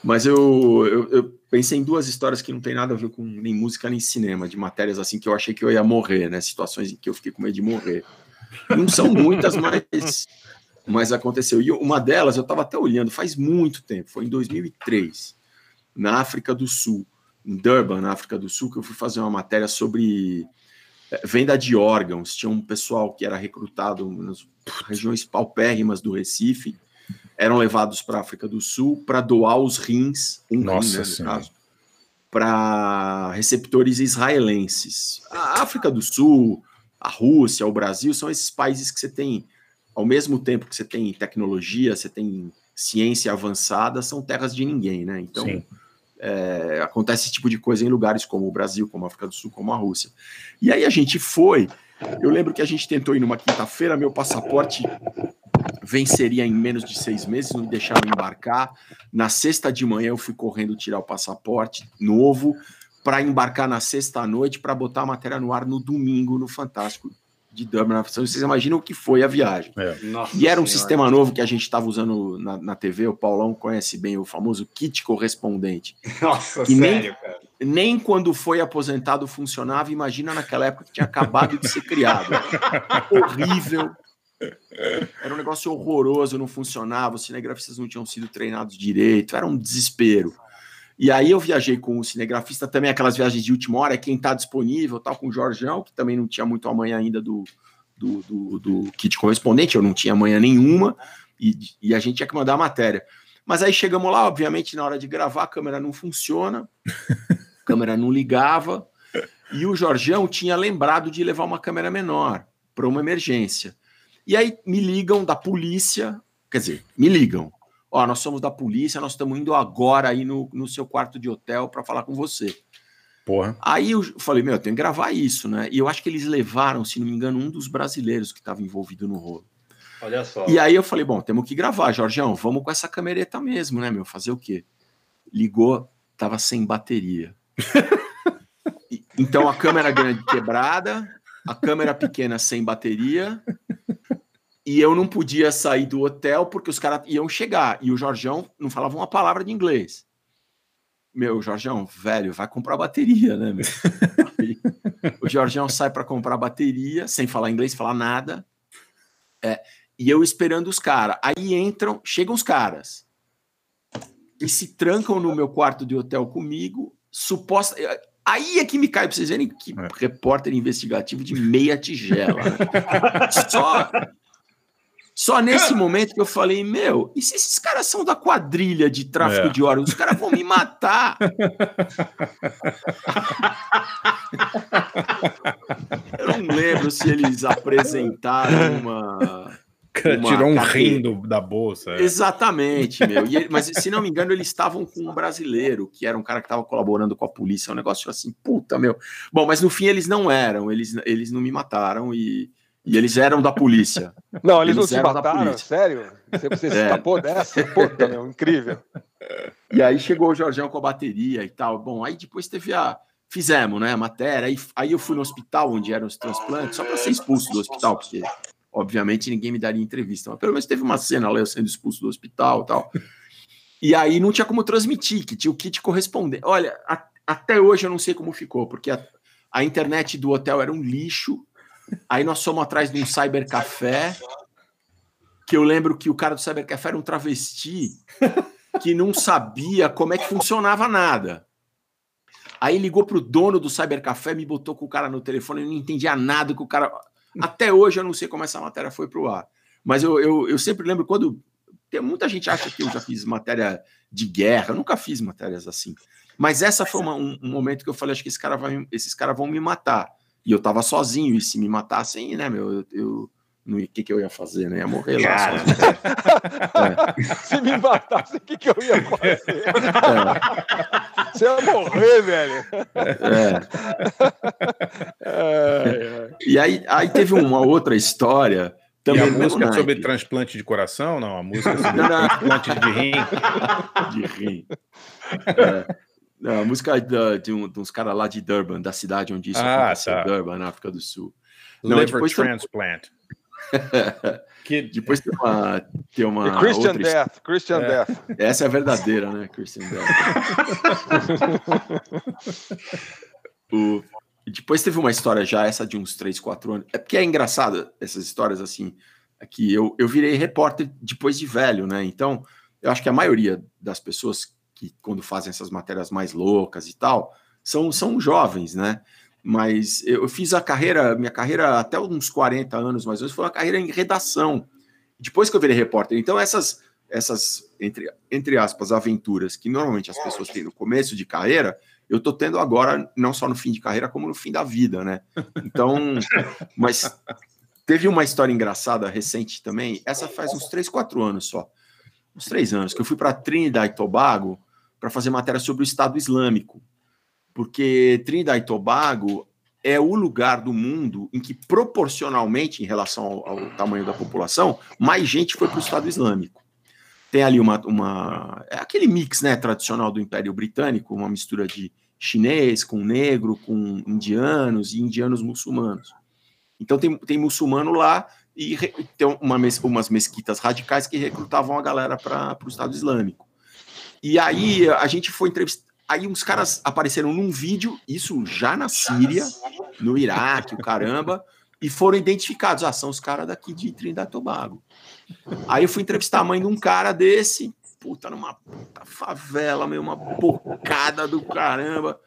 Mas eu, eu, eu, pensei em duas histórias que não tem nada a ver com nem música nem cinema, de matérias assim que eu achei que eu ia morrer, né? Situações em que eu fiquei com medo de morrer. Não são muitas, mas mas aconteceu. E uma delas eu estava até olhando faz muito tempo, foi em 2003, na África do Sul em Durban, na África do Sul, que eu fui fazer uma matéria sobre eh, venda de órgãos. Tinha um pessoal que era recrutado nas regiões paupérrimas do Recife, eram levados para a África do Sul para doar os rins, um Nossa rim, né, no caso, para receptores israelenses. A África do Sul, a Rússia, o Brasil são esses países que você tem, ao mesmo tempo que você tem tecnologia, você tem ciência avançada, são terras de ninguém, né? Então, Sim é, acontece esse tipo de coisa em lugares como o Brasil, como a África do Sul, como a Rússia. E aí a gente foi. Eu lembro que a gente tentou ir numa quinta-feira, meu passaporte venceria em menos de seis meses, não me deixaram embarcar. Na sexta de manhã eu fui correndo tirar o passaporte novo para embarcar na sexta noite para botar a matéria no ar no domingo no Fantástico de Dublin. Vocês imaginam o que foi a viagem. É. e era um senhora. sistema novo que a gente estava usando na, na, TV, o Paulão conhece bem o famoso kit correspondente.
Nossa, sério, nem, cara.
Nem quando foi aposentado funcionava, imagina naquela época que tinha acabado de ser criado. Horrível. Era um negócio horroroso, não funcionava, os cinegrafistas não tinham sido treinados direito, era um desespero. E aí eu viajei com o cinegrafista também, aquelas viagens de última hora, quem está disponível, tal, com o Jorgeão, que também não tinha muito amanhã ainda do, do, do, do kit correspondente, eu não tinha manhã nenhuma, e, e a gente tinha que mandar a matéria. Mas aí chegamos lá, obviamente, na hora de gravar, a câmera não funciona, a câmera não ligava, e o Jorgão tinha lembrado de levar uma câmera menor para uma emergência. E aí me ligam da polícia, quer dizer, me ligam. Ó, nós somos da polícia, nós estamos indo agora aí no, no seu quarto de hotel para falar com você.
Porra.
Aí eu falei, meu, eu tenho que gravar isso, né? E eu acho que eles levaram, se não me engano, um dos brasileiros que estava envolvido no rolo.
Olha só.
E aí eu falei, bom, temos que gravar, Jorgeão, vamos com essa camereta mesmo, né, meu? Fazer o quê? Ligou, tava sem bateria. então a câmera grande quebrada, a câmera pequena sem bateria, e eu não podia sair do hotel porque os caras iam chegar. E o Jorgeão não falava uma palavra de inglês. Meu, Jorgeão, velho, vai comprar bateria, né, meu? o Jorgeão sai para comprar bateria, sem falar inglês, falar nada. É, e eu esperando os caras. Aí entram, chegam os caras e se trancam no meu quarto de hotel comigo, suposta. Aí é que me cai para vocês verem que é. repórter investigativo de meia tigela. Né? Só só nesse momento que eu falei, meu, e se esses caras são da quadrilha de tráfico é. de órgãos? Os caras vão me matar. eu não lembro se eles apresentaram uma.
Cara, tirou um rim da bolsa.
É. Exatamente, meu. E, mas se não me engano, eles estavam com um brasileiro, que era um cara que estava colaborando com a polícia, um negócio assim, puta, meu. Bom, mas no fim eles não eram, eles, eles não me mataram e e eles eram da polícia.
Não, eles, eles não se mataram, sério? Você, você é. escapou dessa? Puta, meu, incrível.
E aí chegou o Jorgão com a bateria e tal. Bom, aí depois teve a. Fizemos, né, a matéria. Aí, aí eu fui no hospital onde eram os transplantes, só para ser expulso do hospital, porque obviamente ninguém me daria entrevista. Mas pelo menos teve uma cena lá eu sendo expulso do hospital e tal. E aí não tinha como transmitir, que tinha o kit correspondente. Olha, a, até hoje eu não sei como ficou, porque a, a internet do hotel era um lixo Aí nós fomos atrás de um cybercafé, que eu lembro que o cara do cybercafé era um travesti que não sabia como é que funcionava nada. Aí ligou pro dono do cybercafé, me botou com o cara no telefone, eu não entendia nada que o cara. Até hoje eu não sei como essa matéria foi pro ar. Mas eu, eu, eu sempre lembro quando. Tem, muita gente acha que eu já fiz matéria de guerra, eu nunca fiz matérias assim. Mas essa foi uma, um, um, momento que eu falei: acho que esse cara vai, esses caras vão me matar. E eu tava sozinho, e se me matassem, né, meu, eu, eu o que, que eu ia fazer, né? Ia morrer lá.
é. Se me matasse, o que, que eu ia fazer? É. Você ia morrer, velho.
É. é. E aí, aí teve uma outra história.
Também e a música sobre transplante de coração? Não, a música sobre transplante de rim.
De rim. É. Não, a música de, de, um, de uns caras lá de Durban, da cidade onde isso ah, aconteceu, tá. Durban, na África do Sul.
Não, Liver depois transplant.
que... Depois tem uma. Tem uma
The Christian outra... Death. Christian é. Death.
Essa é a verdadeira, né? Christian Death. o... Depois teve uma história já, essa de uns 3, 4 anos. É porque é engraçado essas histórias assim. É que eu, eu virei repórter depois de velho, né? Então, eu acho que a maioria das pessoas que quando fazem essas matérias mais loucas e tal, são, são jovens, né? Mas eu fiz a carreira, minha carreira até uns 40 anos mais ou menos, foi uma carreira em redação. Depois que eu virei repórter. Então, essas, essas entre, entre aspas, aventuras que normalmente as pessoas têm no começo de carreira, eu tô tendo agora, não só no fim de carreira, como no fim da vida, né? Então, mas teve uma história engraçada recente também, essa faz uns 3, 4 anos só. Uns 3 anos, que eu fui para Trinidad e Tobago para fazer matéria sobre o Estado Islâmico, porque Trinidad e Tobago é o lugar do mundo em que, proporcionalmente, em relação ao, ao tamanho da população, mais gente foi para o Estado Islâmico. Tem ali uma, uma. É aquele mix né, tradicional do Império Britânico, uma mistura de chinês com negro, com indianos e indianos muçulmanos. Então tem, tem muçulmano lá e tem uma, umas mesquitas radicais que recrutavam a galera para o Estado Islâmico. E aí a gente foi entrevistar. Aí uns caras apareceram num vídeo, isso já na Síria, no Iraque, o caramba, e foram identificados. Ah, são os caras daqui de Trinidad e Tobago. Aí eu fui entrevistar a mãe de um cara desse, puta, numa puta favela, meio uma bocada do caramba.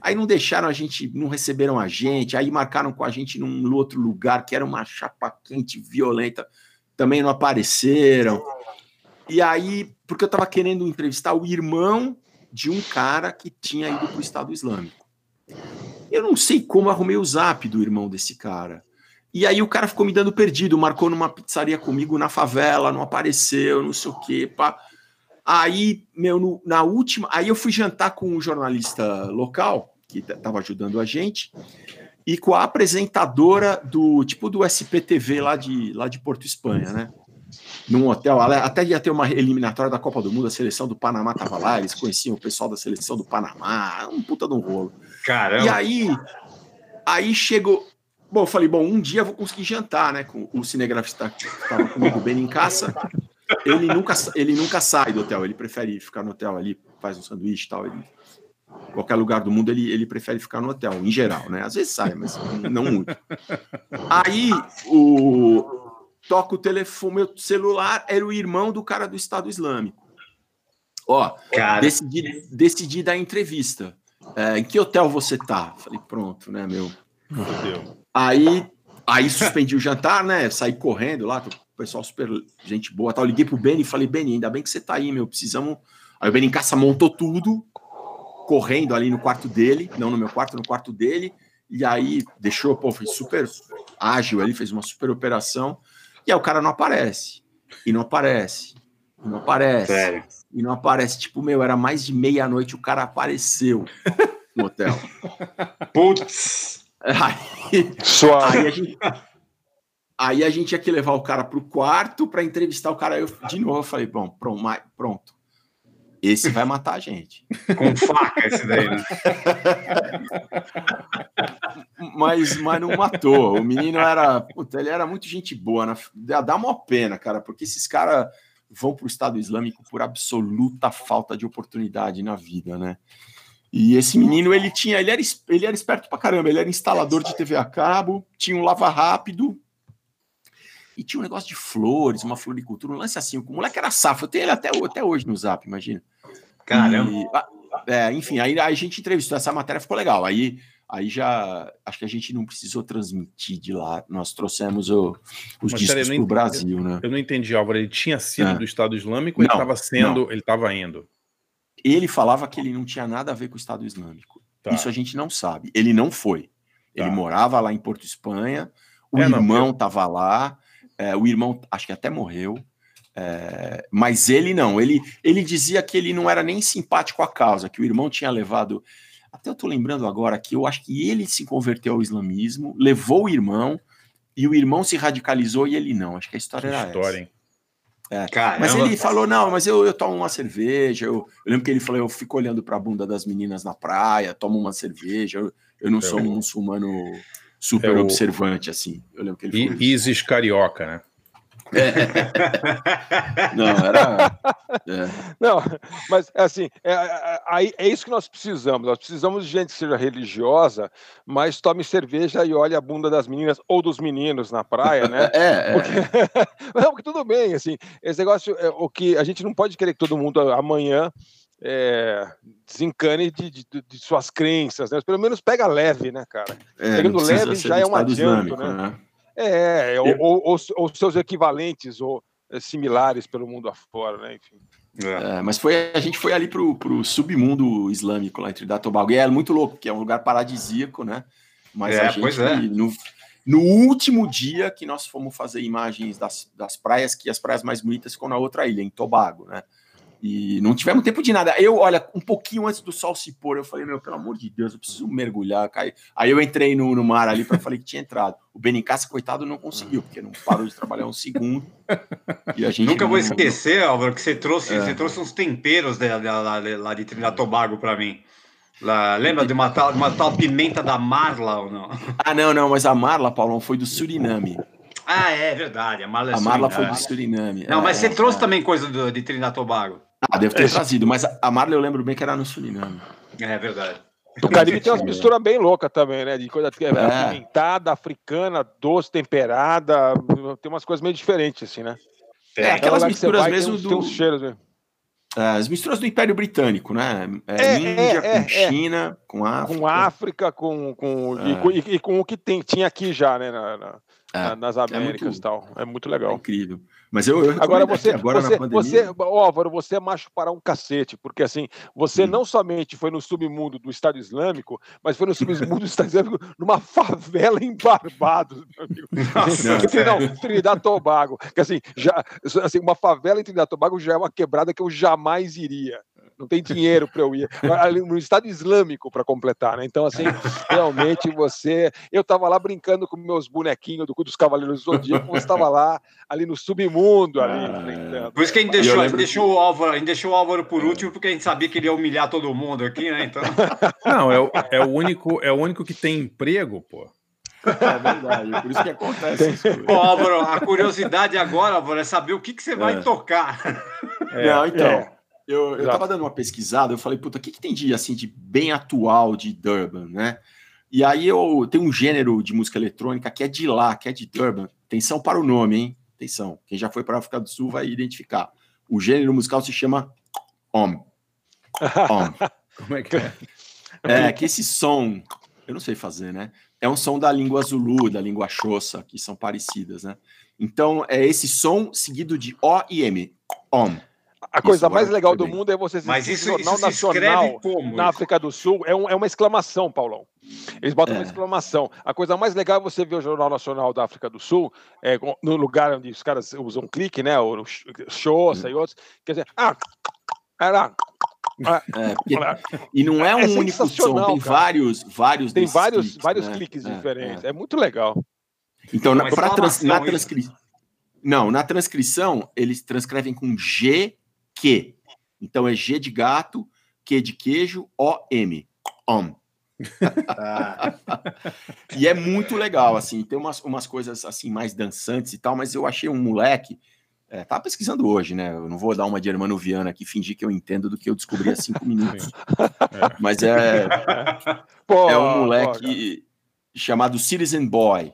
Aí não deixaram a gente, não receberam a gente, aí marcaram com a gente num outro lugar que era uma chapa quente violenta, também não apareceram. E aí, porque eu estava querendo entrevistar o irmão de um cara que tinha ido para o Estado Islâmico. Eu não sei como arrumei o zap do irmão desse cara. E aí o cara ficou me dando perdido, marcou numa pizzaria comigo na favela, não apareceu, não sei o quê. Pá. Aí, meu, no, na última. Aí eu fui jantar com um jornalista local, que estava ajudando a gente, e com a apresentadora do tipo do SPTV lá de, lá de Porto Espanha, né? Num hotel, até ia ter uma eliminatória da Copa do Mundo, a seleção do Panamá tava lá, eles conheciam o pessoal da seleção do Panamá, um puta de um rolo.
Caramba.
E aí, aí chegou. Bom, eu falei, bom, um dia eu vou conseguir jantar, né? Com o cinegrafista que estava comigo, bem em caça. Ele nunca, ele nunca sai do hotel, ele prefere ficar no hotel ali, faz um sanduíche e tal. Ele, qualquer lugar do mundo ele, ele prefere ficar no hotel, em geral, né? Às vezes sai, mas não muito. Aí o toca o telefone, meu celular era o irmão do cara do Estado Islâmico. Ó, cara. decidi, decidi dar entrevista. É, em que hotel você tá? Falei, pronto, né, meu? Meu Aí, aí suspendi o jantar, né? Saí correndo lá, o pessoal super gente boa, tal. Liguei pro Beni e falei, Beni, ainda bem que você tá aí, meu, precisamos... Aí o Beni em casa montou tudo, correndo ali no quarto dele, não no meu quarto, no quarto dele, e aí deixou, pô, foi super ágil ali, fez uma super operação, e aí o cara não aparece, e não aparece, e não aparece, Sério? e não aparece, tipo, meu, era mais de meia-noite, o cara apareceu no hotel.
Putz!
Aí, aí, a gente, aí a gente tinha que levar o cara para o quarto para entrevistar o cara. Eu, de novo, eu falei: bom, pronto, pronto. Esse vai matar a gente.
Com faca, esse daí. Né?
mas, mas não matou. O menino era. Puta, ele era muito gente boa. Né? Dá uma pena, cara, porque esses caras vão para o Estado Islâmico por absoluta falta de oportunidade na vida, né? E esse menino, ele tinha, ele era, ele era esperto pra caramba, ele era instalador de TV a cabo, tinha um lava rápido, e tinha um negócio de flores, uma floricultura, um lance assim. O moleque era safo, eu tenho ele até, até hoje no zap, imagina.
Caramba. E,
ah, é, enfim, aí, aí a gente entrevistou, essa matéria ficou legal. Aí, aí já acho que a gente não precisou transmitir de lá. Nós trouxemos o, os Mas, discos para o Brasil, né?
Eu não entendi, Álvaro. Ele tinha sido é. do Estado Islâmico ou ele estava sendo, não. ele estava indo?
Ele falava que ele não tinha nada a ver com o Estado Islâmico. Tá. Isso a gente não sabe. Ele não foi. Ele tá. morava lá em Porto Espanha, o é, irmão estava lá, é, o irmão acho que até morreu, é, mas ele não. Ele, ele dizia que ele não era nem simpático à causa, que o irmão tinha levado. Até eu estou lembrando agora que eu acho que ele se converteu ao islamismo, levou o irmão, e o irmão se radicalizou e ele não. Acho que a história que era história, essa. Hein? É, mas ele falou: não, mas eu, eu tomo uma cerveja. Eu, eu lembro que ele falou: eu fico olhando para a bunda das meninas na praia, tomo uma cerveja. Eu, eu não sou um muçulmano super é observante, assim. Eu lembro que ele
falou. Isis carioca, né?
É. Não, era. É. Não, mas assim, é, é, é, isso que nós precisamos. Nós precisamos de gente que seja religiosa, mas tome cerveja e olhe a bunda das meninas ou dos meninos na praia, né?
É,
é. Porque... Não, porque tudo bem, assim, esse negócio, é, o que a gente não pode querer que todo mundo amanhã é, desencane de, de, de, suas crenças, né? Pelo menos pega leve, né, cara? É, Pegando leve já é um adianto, né? né? É, ou, ou, ou, ou, seus equivalentes ou eh, similares pelo mundo afora, né? Enfim.
É. É, mas foi, a gente foi ali pro, pro submundo islâmico lá entre Datobago. E é muito louco, porque é um lugar paradisíaco, né? Mas é, a gente, é. no, no último dia que nós fomos fazer imagens das, das praias, que as praias mais bonitas ficam na outra ilha, em Tobago, né? E não tivemos tempo de nada. Eu, olha, um pouquinho antes do sol se pôr, eu falei, meu, pelo amor de Deus, eu preciso mergulhar. Cair. Aí eu entrei no, no mar ali para falei que tinha entrado. O Benincasa, coitado, não conseguiu, porque não parou de trabalhar um segundo.
E a gente Nunca não, vou esquecer, Álvaro, que você trouxe, é. você trouxe uns temperos de, de, lá de Trinidad Tobago para mim. Lá, lembra de uma tal, uma tal pimenta da Marla ou não?
Ah, não, não, mas a Marla, Paulão, foi do Suriname.
Ah, é verdade. A Marla, é
a Marla foi do Suriname.
Não, é, mas você é, trouxe é. também coisa do, de Trinidad Tobago.
Ah, deve ter é. trazido, mas a Marla eu lembro bem que era no Suriname.
É verdade.
O Caribe tem umas misturas bem loucas também, né? De coisa é. apimentada, africana, doce, temperada. Tem umas coisas meio diferentes, assim, né?
É, aquelas misturas vai, mesmo tem, do. Tem uns cheiros mesmo. as misturas do Império Britânico, né? É, é Índia é, com é, China, com África.
Com África, com, com, e, com, e, com o que tem, tinha aqui já, né? Na, na, nas Américas e tal. É muito legal.
incrível. Mas eu, eu
agora você, agora você, você, Álvaro, você é macho para um cacete, porque assim, você hum. não somente foi no submundo do Estado Islâmico, mas foi no submundo do Estado Islâmico numa favela em Barbados, meu amigo. Nossa, não, não, Trinidad Tobago, que assim, já, assim, uma favela em Trinidad Tobago já é uma quebrada que eu jamais iria não tem dinheiro para eu ir. No Estado Islâmico para completar, né? Então, assim, realmente você. Eu estava lá brincando com meus bonequinhos do, dos Cavaleiros do Zodíaco, você estava lá, ali no submundo. Ali,
ah, por isso que a gente deixou, lembro... deixou, o Álvaro, a gente deixou o Álvaro por último, porque a gente sabia que ele ia humilhar todo mundo aqui, né? Então...
Não, é o, é, o único, é o único que tem emprego, pô.
É verdade, por isso que acontece.
Ô, Álvaro, a curiosidade agora, Álvaro, é saber o que, que você vai é. tocar.
É, Não, então. Eu, eu tava dando uma pesquisada, eu falei, puta, o que, que tem de assim de bem atual de Durban, né? E aí eu tenho um gênero de música eletrônica que é de lá, que é de Durban. Atenção para o nome, hein? Atenção. Quem já foi para a África do Sul vai identificar. O gênero musical se chama Om. Om.
Como é que é?
É que esse som, eu não sei fazer, né? É um som da língua Zulu, da língua Xhosa, que são parecidas, né? Então é esse som seguido de O e M. Om.
A coisa mais legal do mundo é você
assistir Mas isso, Jornal isso Nacional
como, na África do Sul. É, um, é uma exclamação, Paulão. Eles botam é. uma exclamação. A coisa mais legal é você ver o Jornal Nacional da África do Sul, é, no lugar onde os caras usam clique, né? O Xhosa hum. e outros. Quer dizer, ah, era.
Ah, é, porque, e não é um é único som, tem cara. vários, vários
Tem vários, cliques, vários né? cliques é, diferentes. É. é. muito legal.
Então, na, trans, na transcrição. Não, na transcrição, eles transcrevem com G que. Então é G de gato, Q de queijo, O, M. Om. e é muito legal, assim, tem umas, umas coisas assim mais dançantes e tal, mas eu achei um moleque. É, tava pesquisando hoje, né? Eu não vou dar uma de Hermano Viana aqui, fingir que eu entendo do que eu descobri há cinco minutos. É. Mas é. Pô, é um moleque pô, chamado Citizen Boy.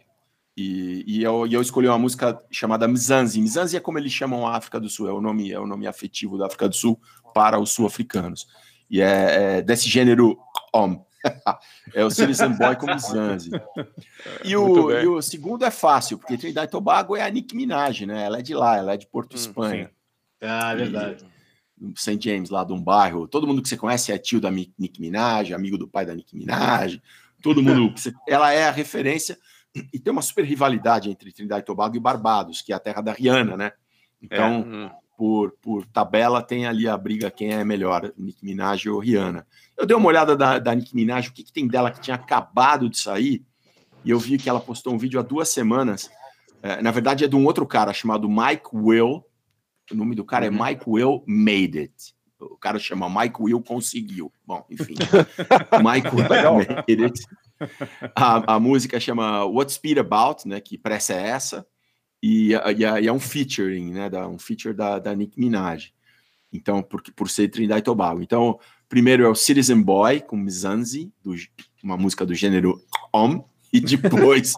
E, e, eu, e eu escolhi uma música chamada Mzanzi. Mzanzi é como eles chamam a África do Sul, é o nome, é o nome afetivo da África do Sul para os sul-africanos. E é, é, desse gênero Om. é o Citizen Boy com Mzanzi. E o, e o segundo é fácil, porque Trinidad e Tobago é a Nick Minaj, né? Ela é de lá, ela é de Porto hum, Espanha.
Sim. Ah, é verdade.
St. James, lá de um bairro. Todo mundo que você conhece é tio da Nick Minaj, amigo do pai da Nick Minaj. Todo mundo. ela é a referência e tem uma super rivalidade entre Trindade e Tobago e Barbados, que é a terra da Rihanna, né? Então, é. Hum. por, por tabela, tem ali a briga quem é melhor, Nick Minaj ou Rihanna. Eu dei uma olhada da, da Nick Minaj, o que, que tem dela que tinha acabado de sair, e eu vi que ela postou um vídeo há duas semanas. É, na verdade, é de um outro cara chamado Mike Will. O nome do cara é uhum. Mike Will Made It. O cara chama Mike Will Conseguiu. Bom, enfim. Mike Will Made It. A, a música chama What's Speed About, né? Que pressa é essa? E, e, e, é um featuring, né? Da, um feature da, da Nick Minaj. Então, por, por ser Trinidad e Tobago. Então, primeiro é o Citizen Boy com Mizanzi, do, uma música do gênero Om, e depois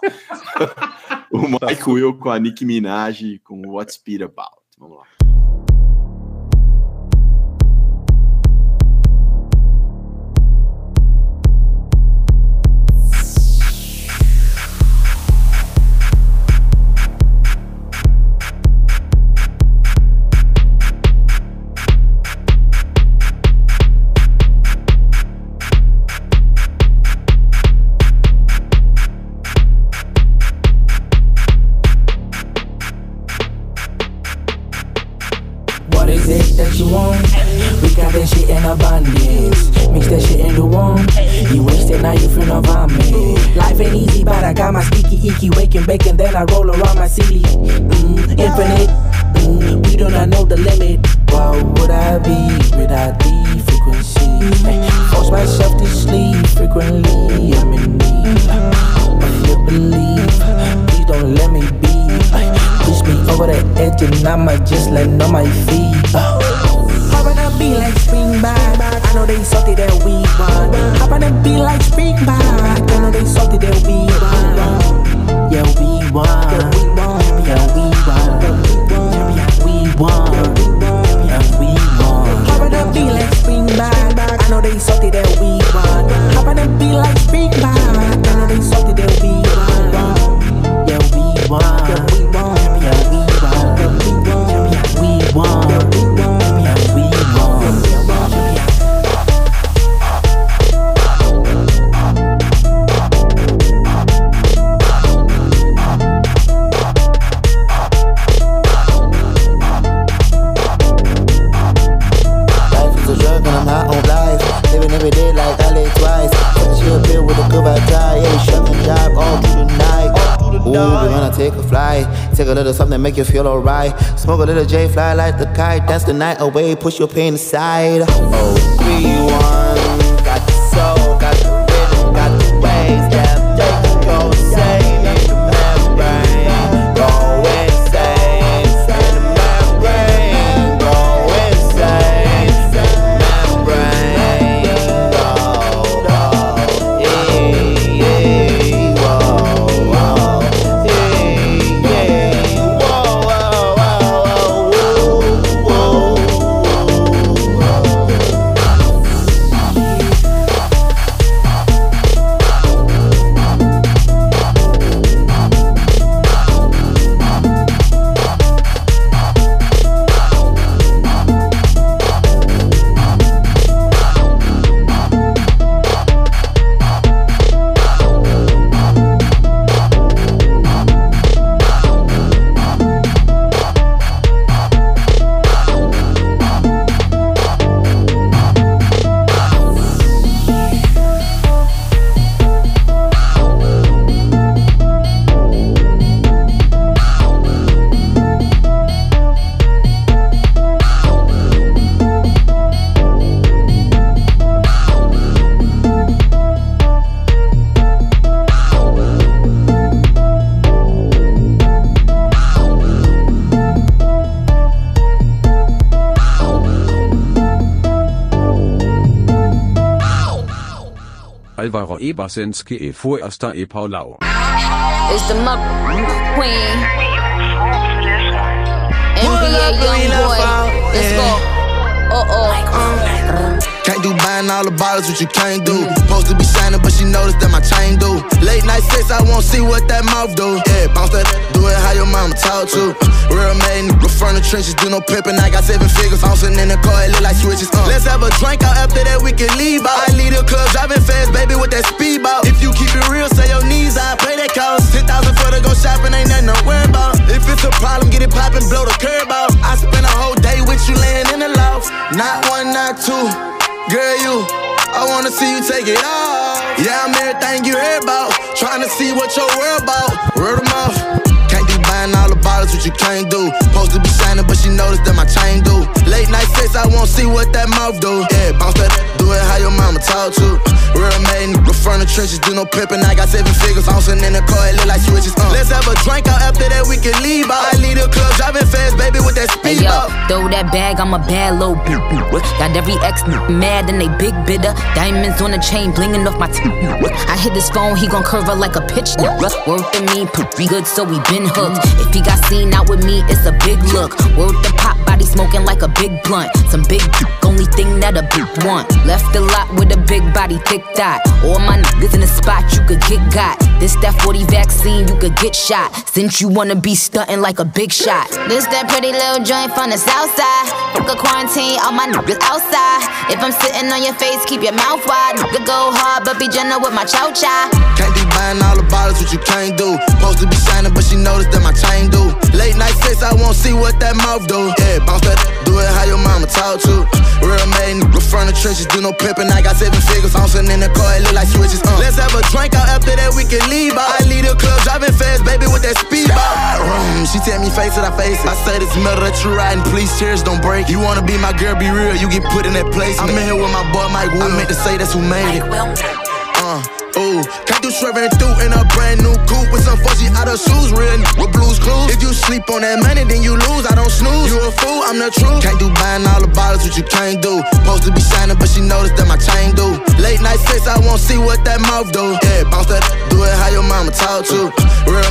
o Mike Will com a Nick Minaj com What's Speed About. Vamos lá.
Make you feel alright. Smoke a little J, fly like the kite. Dance the night away, push your pain aside. Oh, three, one,
Alvaro Ebersenske e Forster e Paulau.
It's the muck queen. NBA young boy. Let's go.
Can't do buying all the bottles, what you can't do. Supposed to be shining, but she noticed that my chain do. Late night sex, I won't see what that mouth do. Yeah, bounce that, do it how your mama talk to. Real man, go from the trenches, do no pimping. I got seven figures, bouncing in the car, it look like switches. Uh. Let's have a drink out after that, we can leave out. I leave the club driving fast, baby, with that speed speedboat. If you keep it real, say your knees, I pay that cost. 10,000 for to go shopping, ain't nothing to worry about. If it's a problem, get it poppin', blow the curb out. I spend a whole day with you laying in the loft. Not one, not two. Girl, you, I wanna see you take it off. Yeah, I'm everything you heard about. Trying to see what your world about. Word of mouth. Can't do buying all the bottles, what you can't do. Supposed to be shining, but she noticed that my chain do. Late night sex, I won't see what that mouth do. Yeah, bounce that, it how your mama talk to. Real man, go from the trenches, do no pimping. I got seven figures, bouncing in the car, it look like switches. Uh. Let's have a drink out after that, we can leave out. I leave the club driving fast, baby, with that
Hey
speed
yo, throw that bag, I'm a bad little bitch. Got every ex mad and they big bidder. Diamonds on the chain, blinging off my t- I hit this phone, he gon' curve her like a pitch. Work to me, pretty good, so we been hooked. If he got seen out with me, it's a big look. Word the pop smoking like a big blunt. Some big only thing that a big want. Left the lot with a big body, thick thigh. All my niggas in the spot, you could get got. This that 40 vaccine, you could get shot. Since you wanna be stunting like a big shot. This that pretty little joint from the south side. Fuck a quarantine, all my niggas outside. If I'm sitting on your face, keep your mouth wide. Nigga go hard, but be gentle with my chow chow.
Can't be buying all the bottles, what you can't do. Supposed to be shining, but she noticed that my chain do. Late night sex, I won't see what that mouth do. Yeah, bounce that, do it how your mama talk to. Real man, go from the trenches, do no pimping. I got seven figures, bouncing in the car, it look like switches. Uh. Let's have a drink out after that, we can leave. I leave the club driving fast, baby, with that speed out. Tell me face it, I face it. I say this metal that you riding, please chairs don't break. You wanna be my girl, be real, you get put in that place. I'm in here with my boy Mike Will. I meant to say that's who made it. Uh, ooh, can't do swerving through in a brand new coupe with some fuzzy out of shoes, real n- with blues clues. If you sleep on that money, then you lose. I don't snooze. You a fool, I'm the truth. Can't do buying all the bottles, what you can't do. Supposed to be shining, but she noticed that my chain do. Late night sex, I won't see what that mouth do. Yeah, bounce that, do it how your mama talk to. Real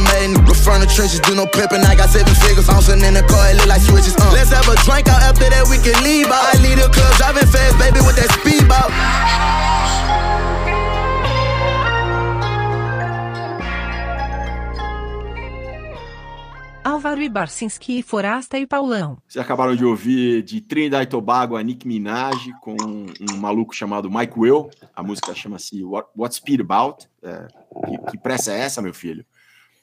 go from the trenches, do no pimping. I got seven figures, bouncing in the car, it look like switches. Uh. Let's have a drink out after that, we can leave out. I leave the club driving fast, baby, with that speed out.
Álvaro Ibarcinski, Forasta e Paulão.
Vocês acabaram de ouvir de Trinidad e Tobago a Nick Minaj com um maluco chamado Mike Will. A música chama-se What, What Speed About? É, que, que pressa é essa, meu filho?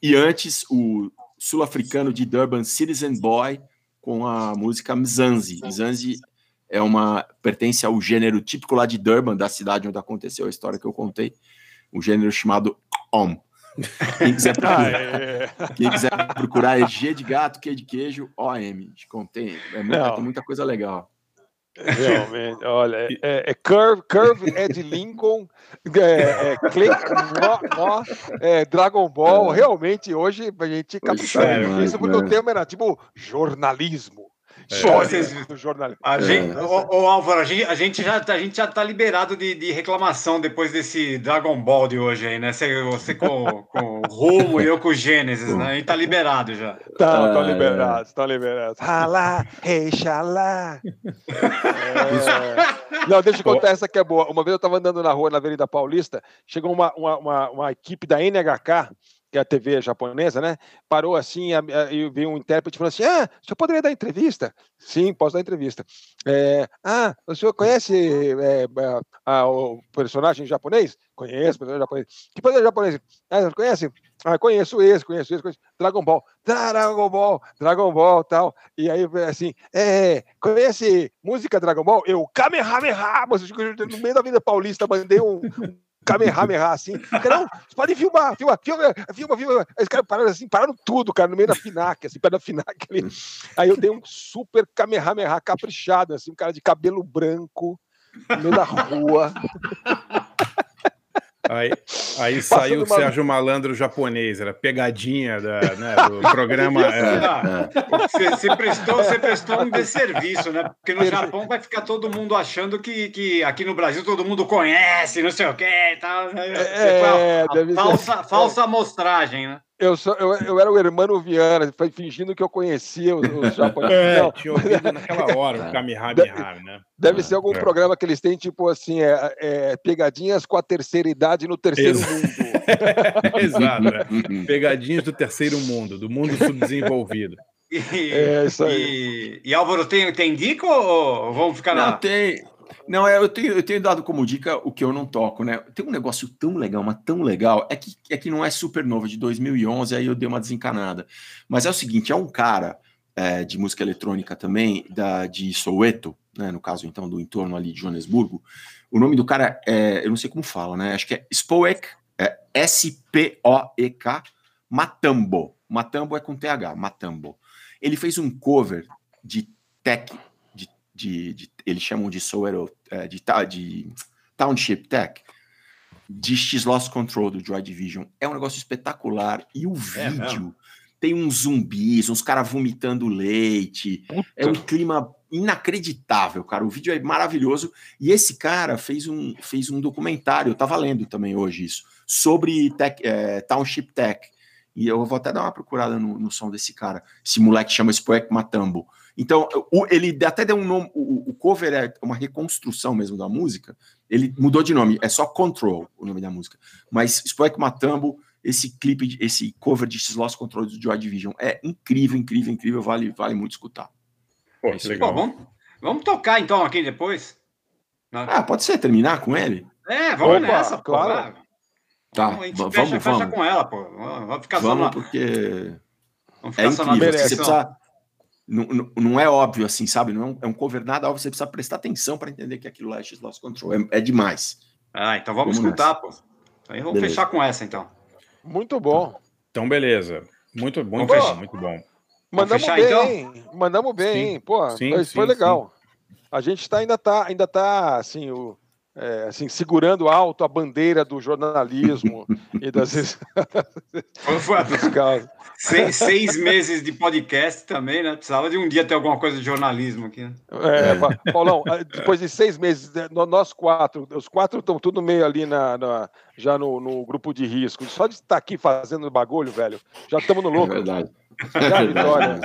E antes, o sul-africano de Durban, Citizen Boy, com a música Mzanzi. Mzanzi é uma pertence ao gênero típico lá de Durban, da cidade onde aconteceu a história que eu contei, um gênero chamado Om. Quem quiser procurar, ah, é. quem quiser procurar é G de gato, Q de queijo, OM. Contém. É muita, tem muita coisa legal.
Realmente, olha, é, é, Curve, Curve é de Lincoln, é, é Click, nó, é Dragon Ball. É. Realmente, hoje a gente captou isso porque o tema era tipo jornalismo.
É. do jornalismo. A gente, é. ô, ô, Álvaro, a gente, a, gente já, a gente já tá liberado de, de, reclamação depois desse Dragon Ball de hoje aí, né? Você, você com, com o Rumo e eu com o Gênesis, né? A gente tá liberado já.
Tá, tá liberado, tá liberado. Ralá, rei, xalá. É... Não, deixa eu contar essa que é boa. Uma vez eu tava andando na rua, na Avenida Paulista, chegou uma, uma, uma, uma equipe da NHK que é a TV japonesa, né? Parou assim e veio um intérprete falando assim: Ah, o senhor poderia dar entrevista? Sim, posso dar entrevista. É, ah, o senhor conhece é, a, o personagem japonês? Conheço, personagem japonês. Que personagem japonês? Ah, conhece? Ah, conheço esse, conheço esse, conheço. Dragon Ball, Dragon Ball, Dragon Ball, tal. E aí, assim, é, conhece música Dragon Ball? Eu, Kamehameha, no meio da vida paulista, mandei um, Kamehameha, assim. Não, você pode filmar, filma, filma, filma, filma. Aí os caras pararam assim, pararam tudo, cara, no meio da FINAC, assim, perto da FINAC ali. Aí eu dei um super Kamehameha caprichado, assim, um cara de cabelo branco, no meio da rua.
Aí, aí saiu o uma... Sérgio Malandro japonês, era pegadinha da, né, do programa.
Você, é. você, prestou, você prestou um desserviço, né? Porque no Japão vai ficar todo mundo achando que, que aqui no Brasil todo mundo conhece, não sei o que e tal. Né? É, a, a falsa, falsa amostragem, né?
Eu, sou, eu, eu era o Hermano Viana, fingindo que eu conhecia os, os japoneses.
É, não, tinha ouvido naquela hora, o Kamehameha, né?
Deve ser algum é. programa que eles têm, tipo assim, é, é, pegadinhas com a terceira idade no terceiro Ex mundo.
Exato, né? pegadinhas do terceiro mundo, do mundo subdesenvolvido.
E, é isso aí. E, e Álvaro, tem, tem dica ou vamos ficar
Não, na... tem, não, é, eu tenho, eu tenho dado como dica o que eu não toco, né? Tem um negócio tão legal, mas tão legal, é que, é que não é super novo, de 2011, aí eu dei uma desencanada. Mas é o seguinte, é um cara é, de música eletrônica também, da, de Soweto, né, no caso, então, do entorno ali de Joanesburgo. O nome do cara, é, eu não sei como fala, né? Acho que é Spoek, é S-P-O-E-K, Matambo. Matambo é com T-H, Matambo. Ele fez um cover de tech de, de eles chamam de Soweto, é, de, de Township Tech, de X-Loss Control do Joy Division. É um negócio espetacular. E o é vídeo tem uns zumbis, uns caras vomitando leite. Puta. É um clima inacreditável, cara. O vídeo é maravilhoso. E esse cara fez um, fez um documentário, eu tava lendo também hoje isso, sobre tech, é, Township Tech. E eu vou até dar uma procurada no, no som desse cara. Esse moleque chama Spoek Matambo. Então, o, ele até deu um nome, o, o, cover é uma reconstrução mesmo da música, ele mudou de nome, é só Control o nome da música. Mas Spoek Matambo, esse clipe, esse cover de X-Loss Control do Joy Division é incrível, incrível, incrível, vale, vale muito escutar.
Pô, é legal. Pô, vamos, vamos tocar então aqui depois?
Ah, pode ser, terminar com ele?
É, vamos Opa, nessa, claro. Pô,
Tá, a gente vamos, fecha, vamos.
Fecha com ela, pô. Vamos ficar
vamos, só porque vamos ficar é só incrível. Você precisa, não, não, não, é óbvio assim, sabe? Não é um cover nada óbvio, você precisa prestar atenção para entender que aquilo é X-Loss Control. É, é, demais.
Ah, então vamos, vamos escutar, nessa. pô. Aí vamos beleza. fechar com essa, então.
Muito bom.
Então, beleza. Muito, muito bom, bom, muito bom.
Mandamos fechar, bem, então? hein? Mandamos bem, sim. hein? Pô, sim, foi, sim, foi legal. A gente tá, ainda tá, ainda tá, assim, o, é, assim, segurando alto a bandeira do jornalismo e das
seis, seis, meses de podcast também, né? Precisava de um dia ter alguma coisa de jornalismo aqui. Né?
É, Paulão, depois de seis meses, né, nós quatro, os quatro estão tudo meio ali na, na já no, no, grupo de risco. Só de estar aqui fazendo bagulho, velho, já estamos no louco. É verdade.
Já vitória.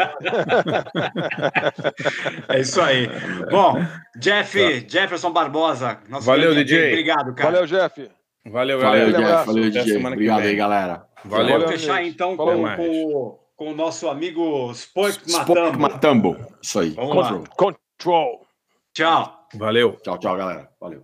é isso aí. Bom, Jeff, tá. Jefferson Barbosa.
Valeu, DJ.
Obrigado, cara.
Valeu, Jeff.
Valeu, Valeu, Jeff. Valeu, DJ. Obrigado aí, galera.
Valeu. Vamos fechar então com, com, com, o nosso amigo Spoik Matambo.
Matambo. Isso aí.
Vamos Control. Lá. Control.
Tchau.
Valeu.
Tchau, tchau, galera. Valeu.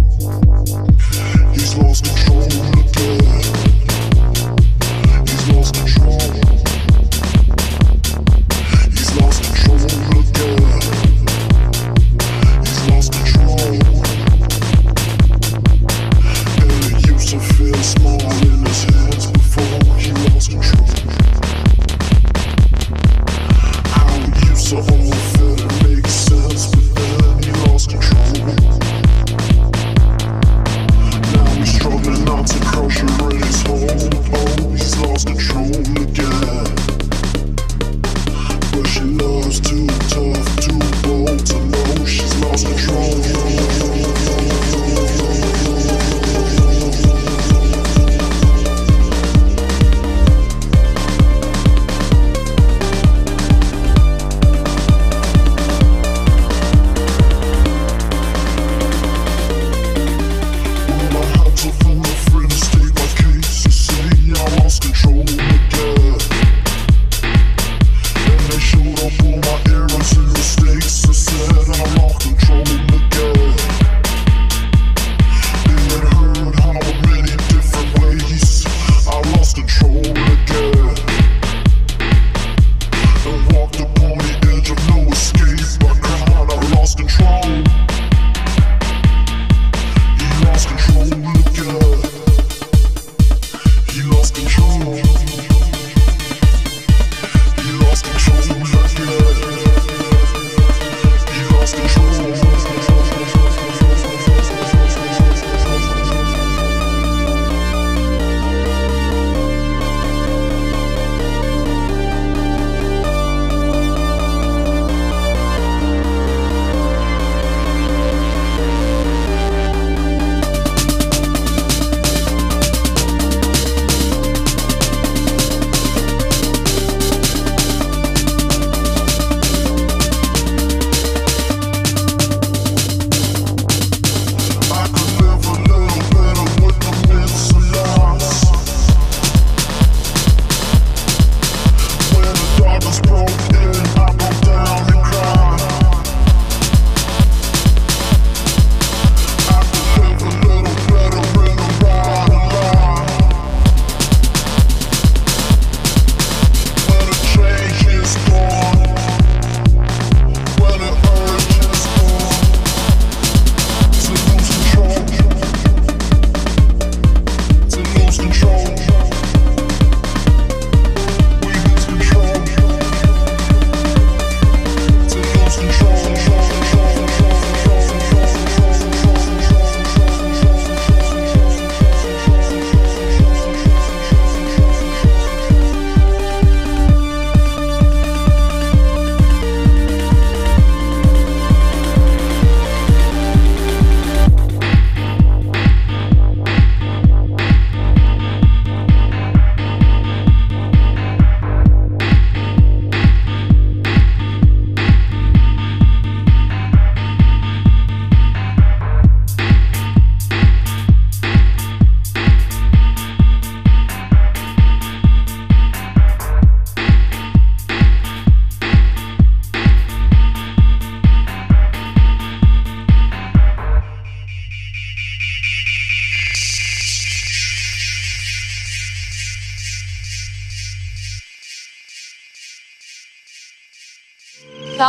He's lost control again. He's lost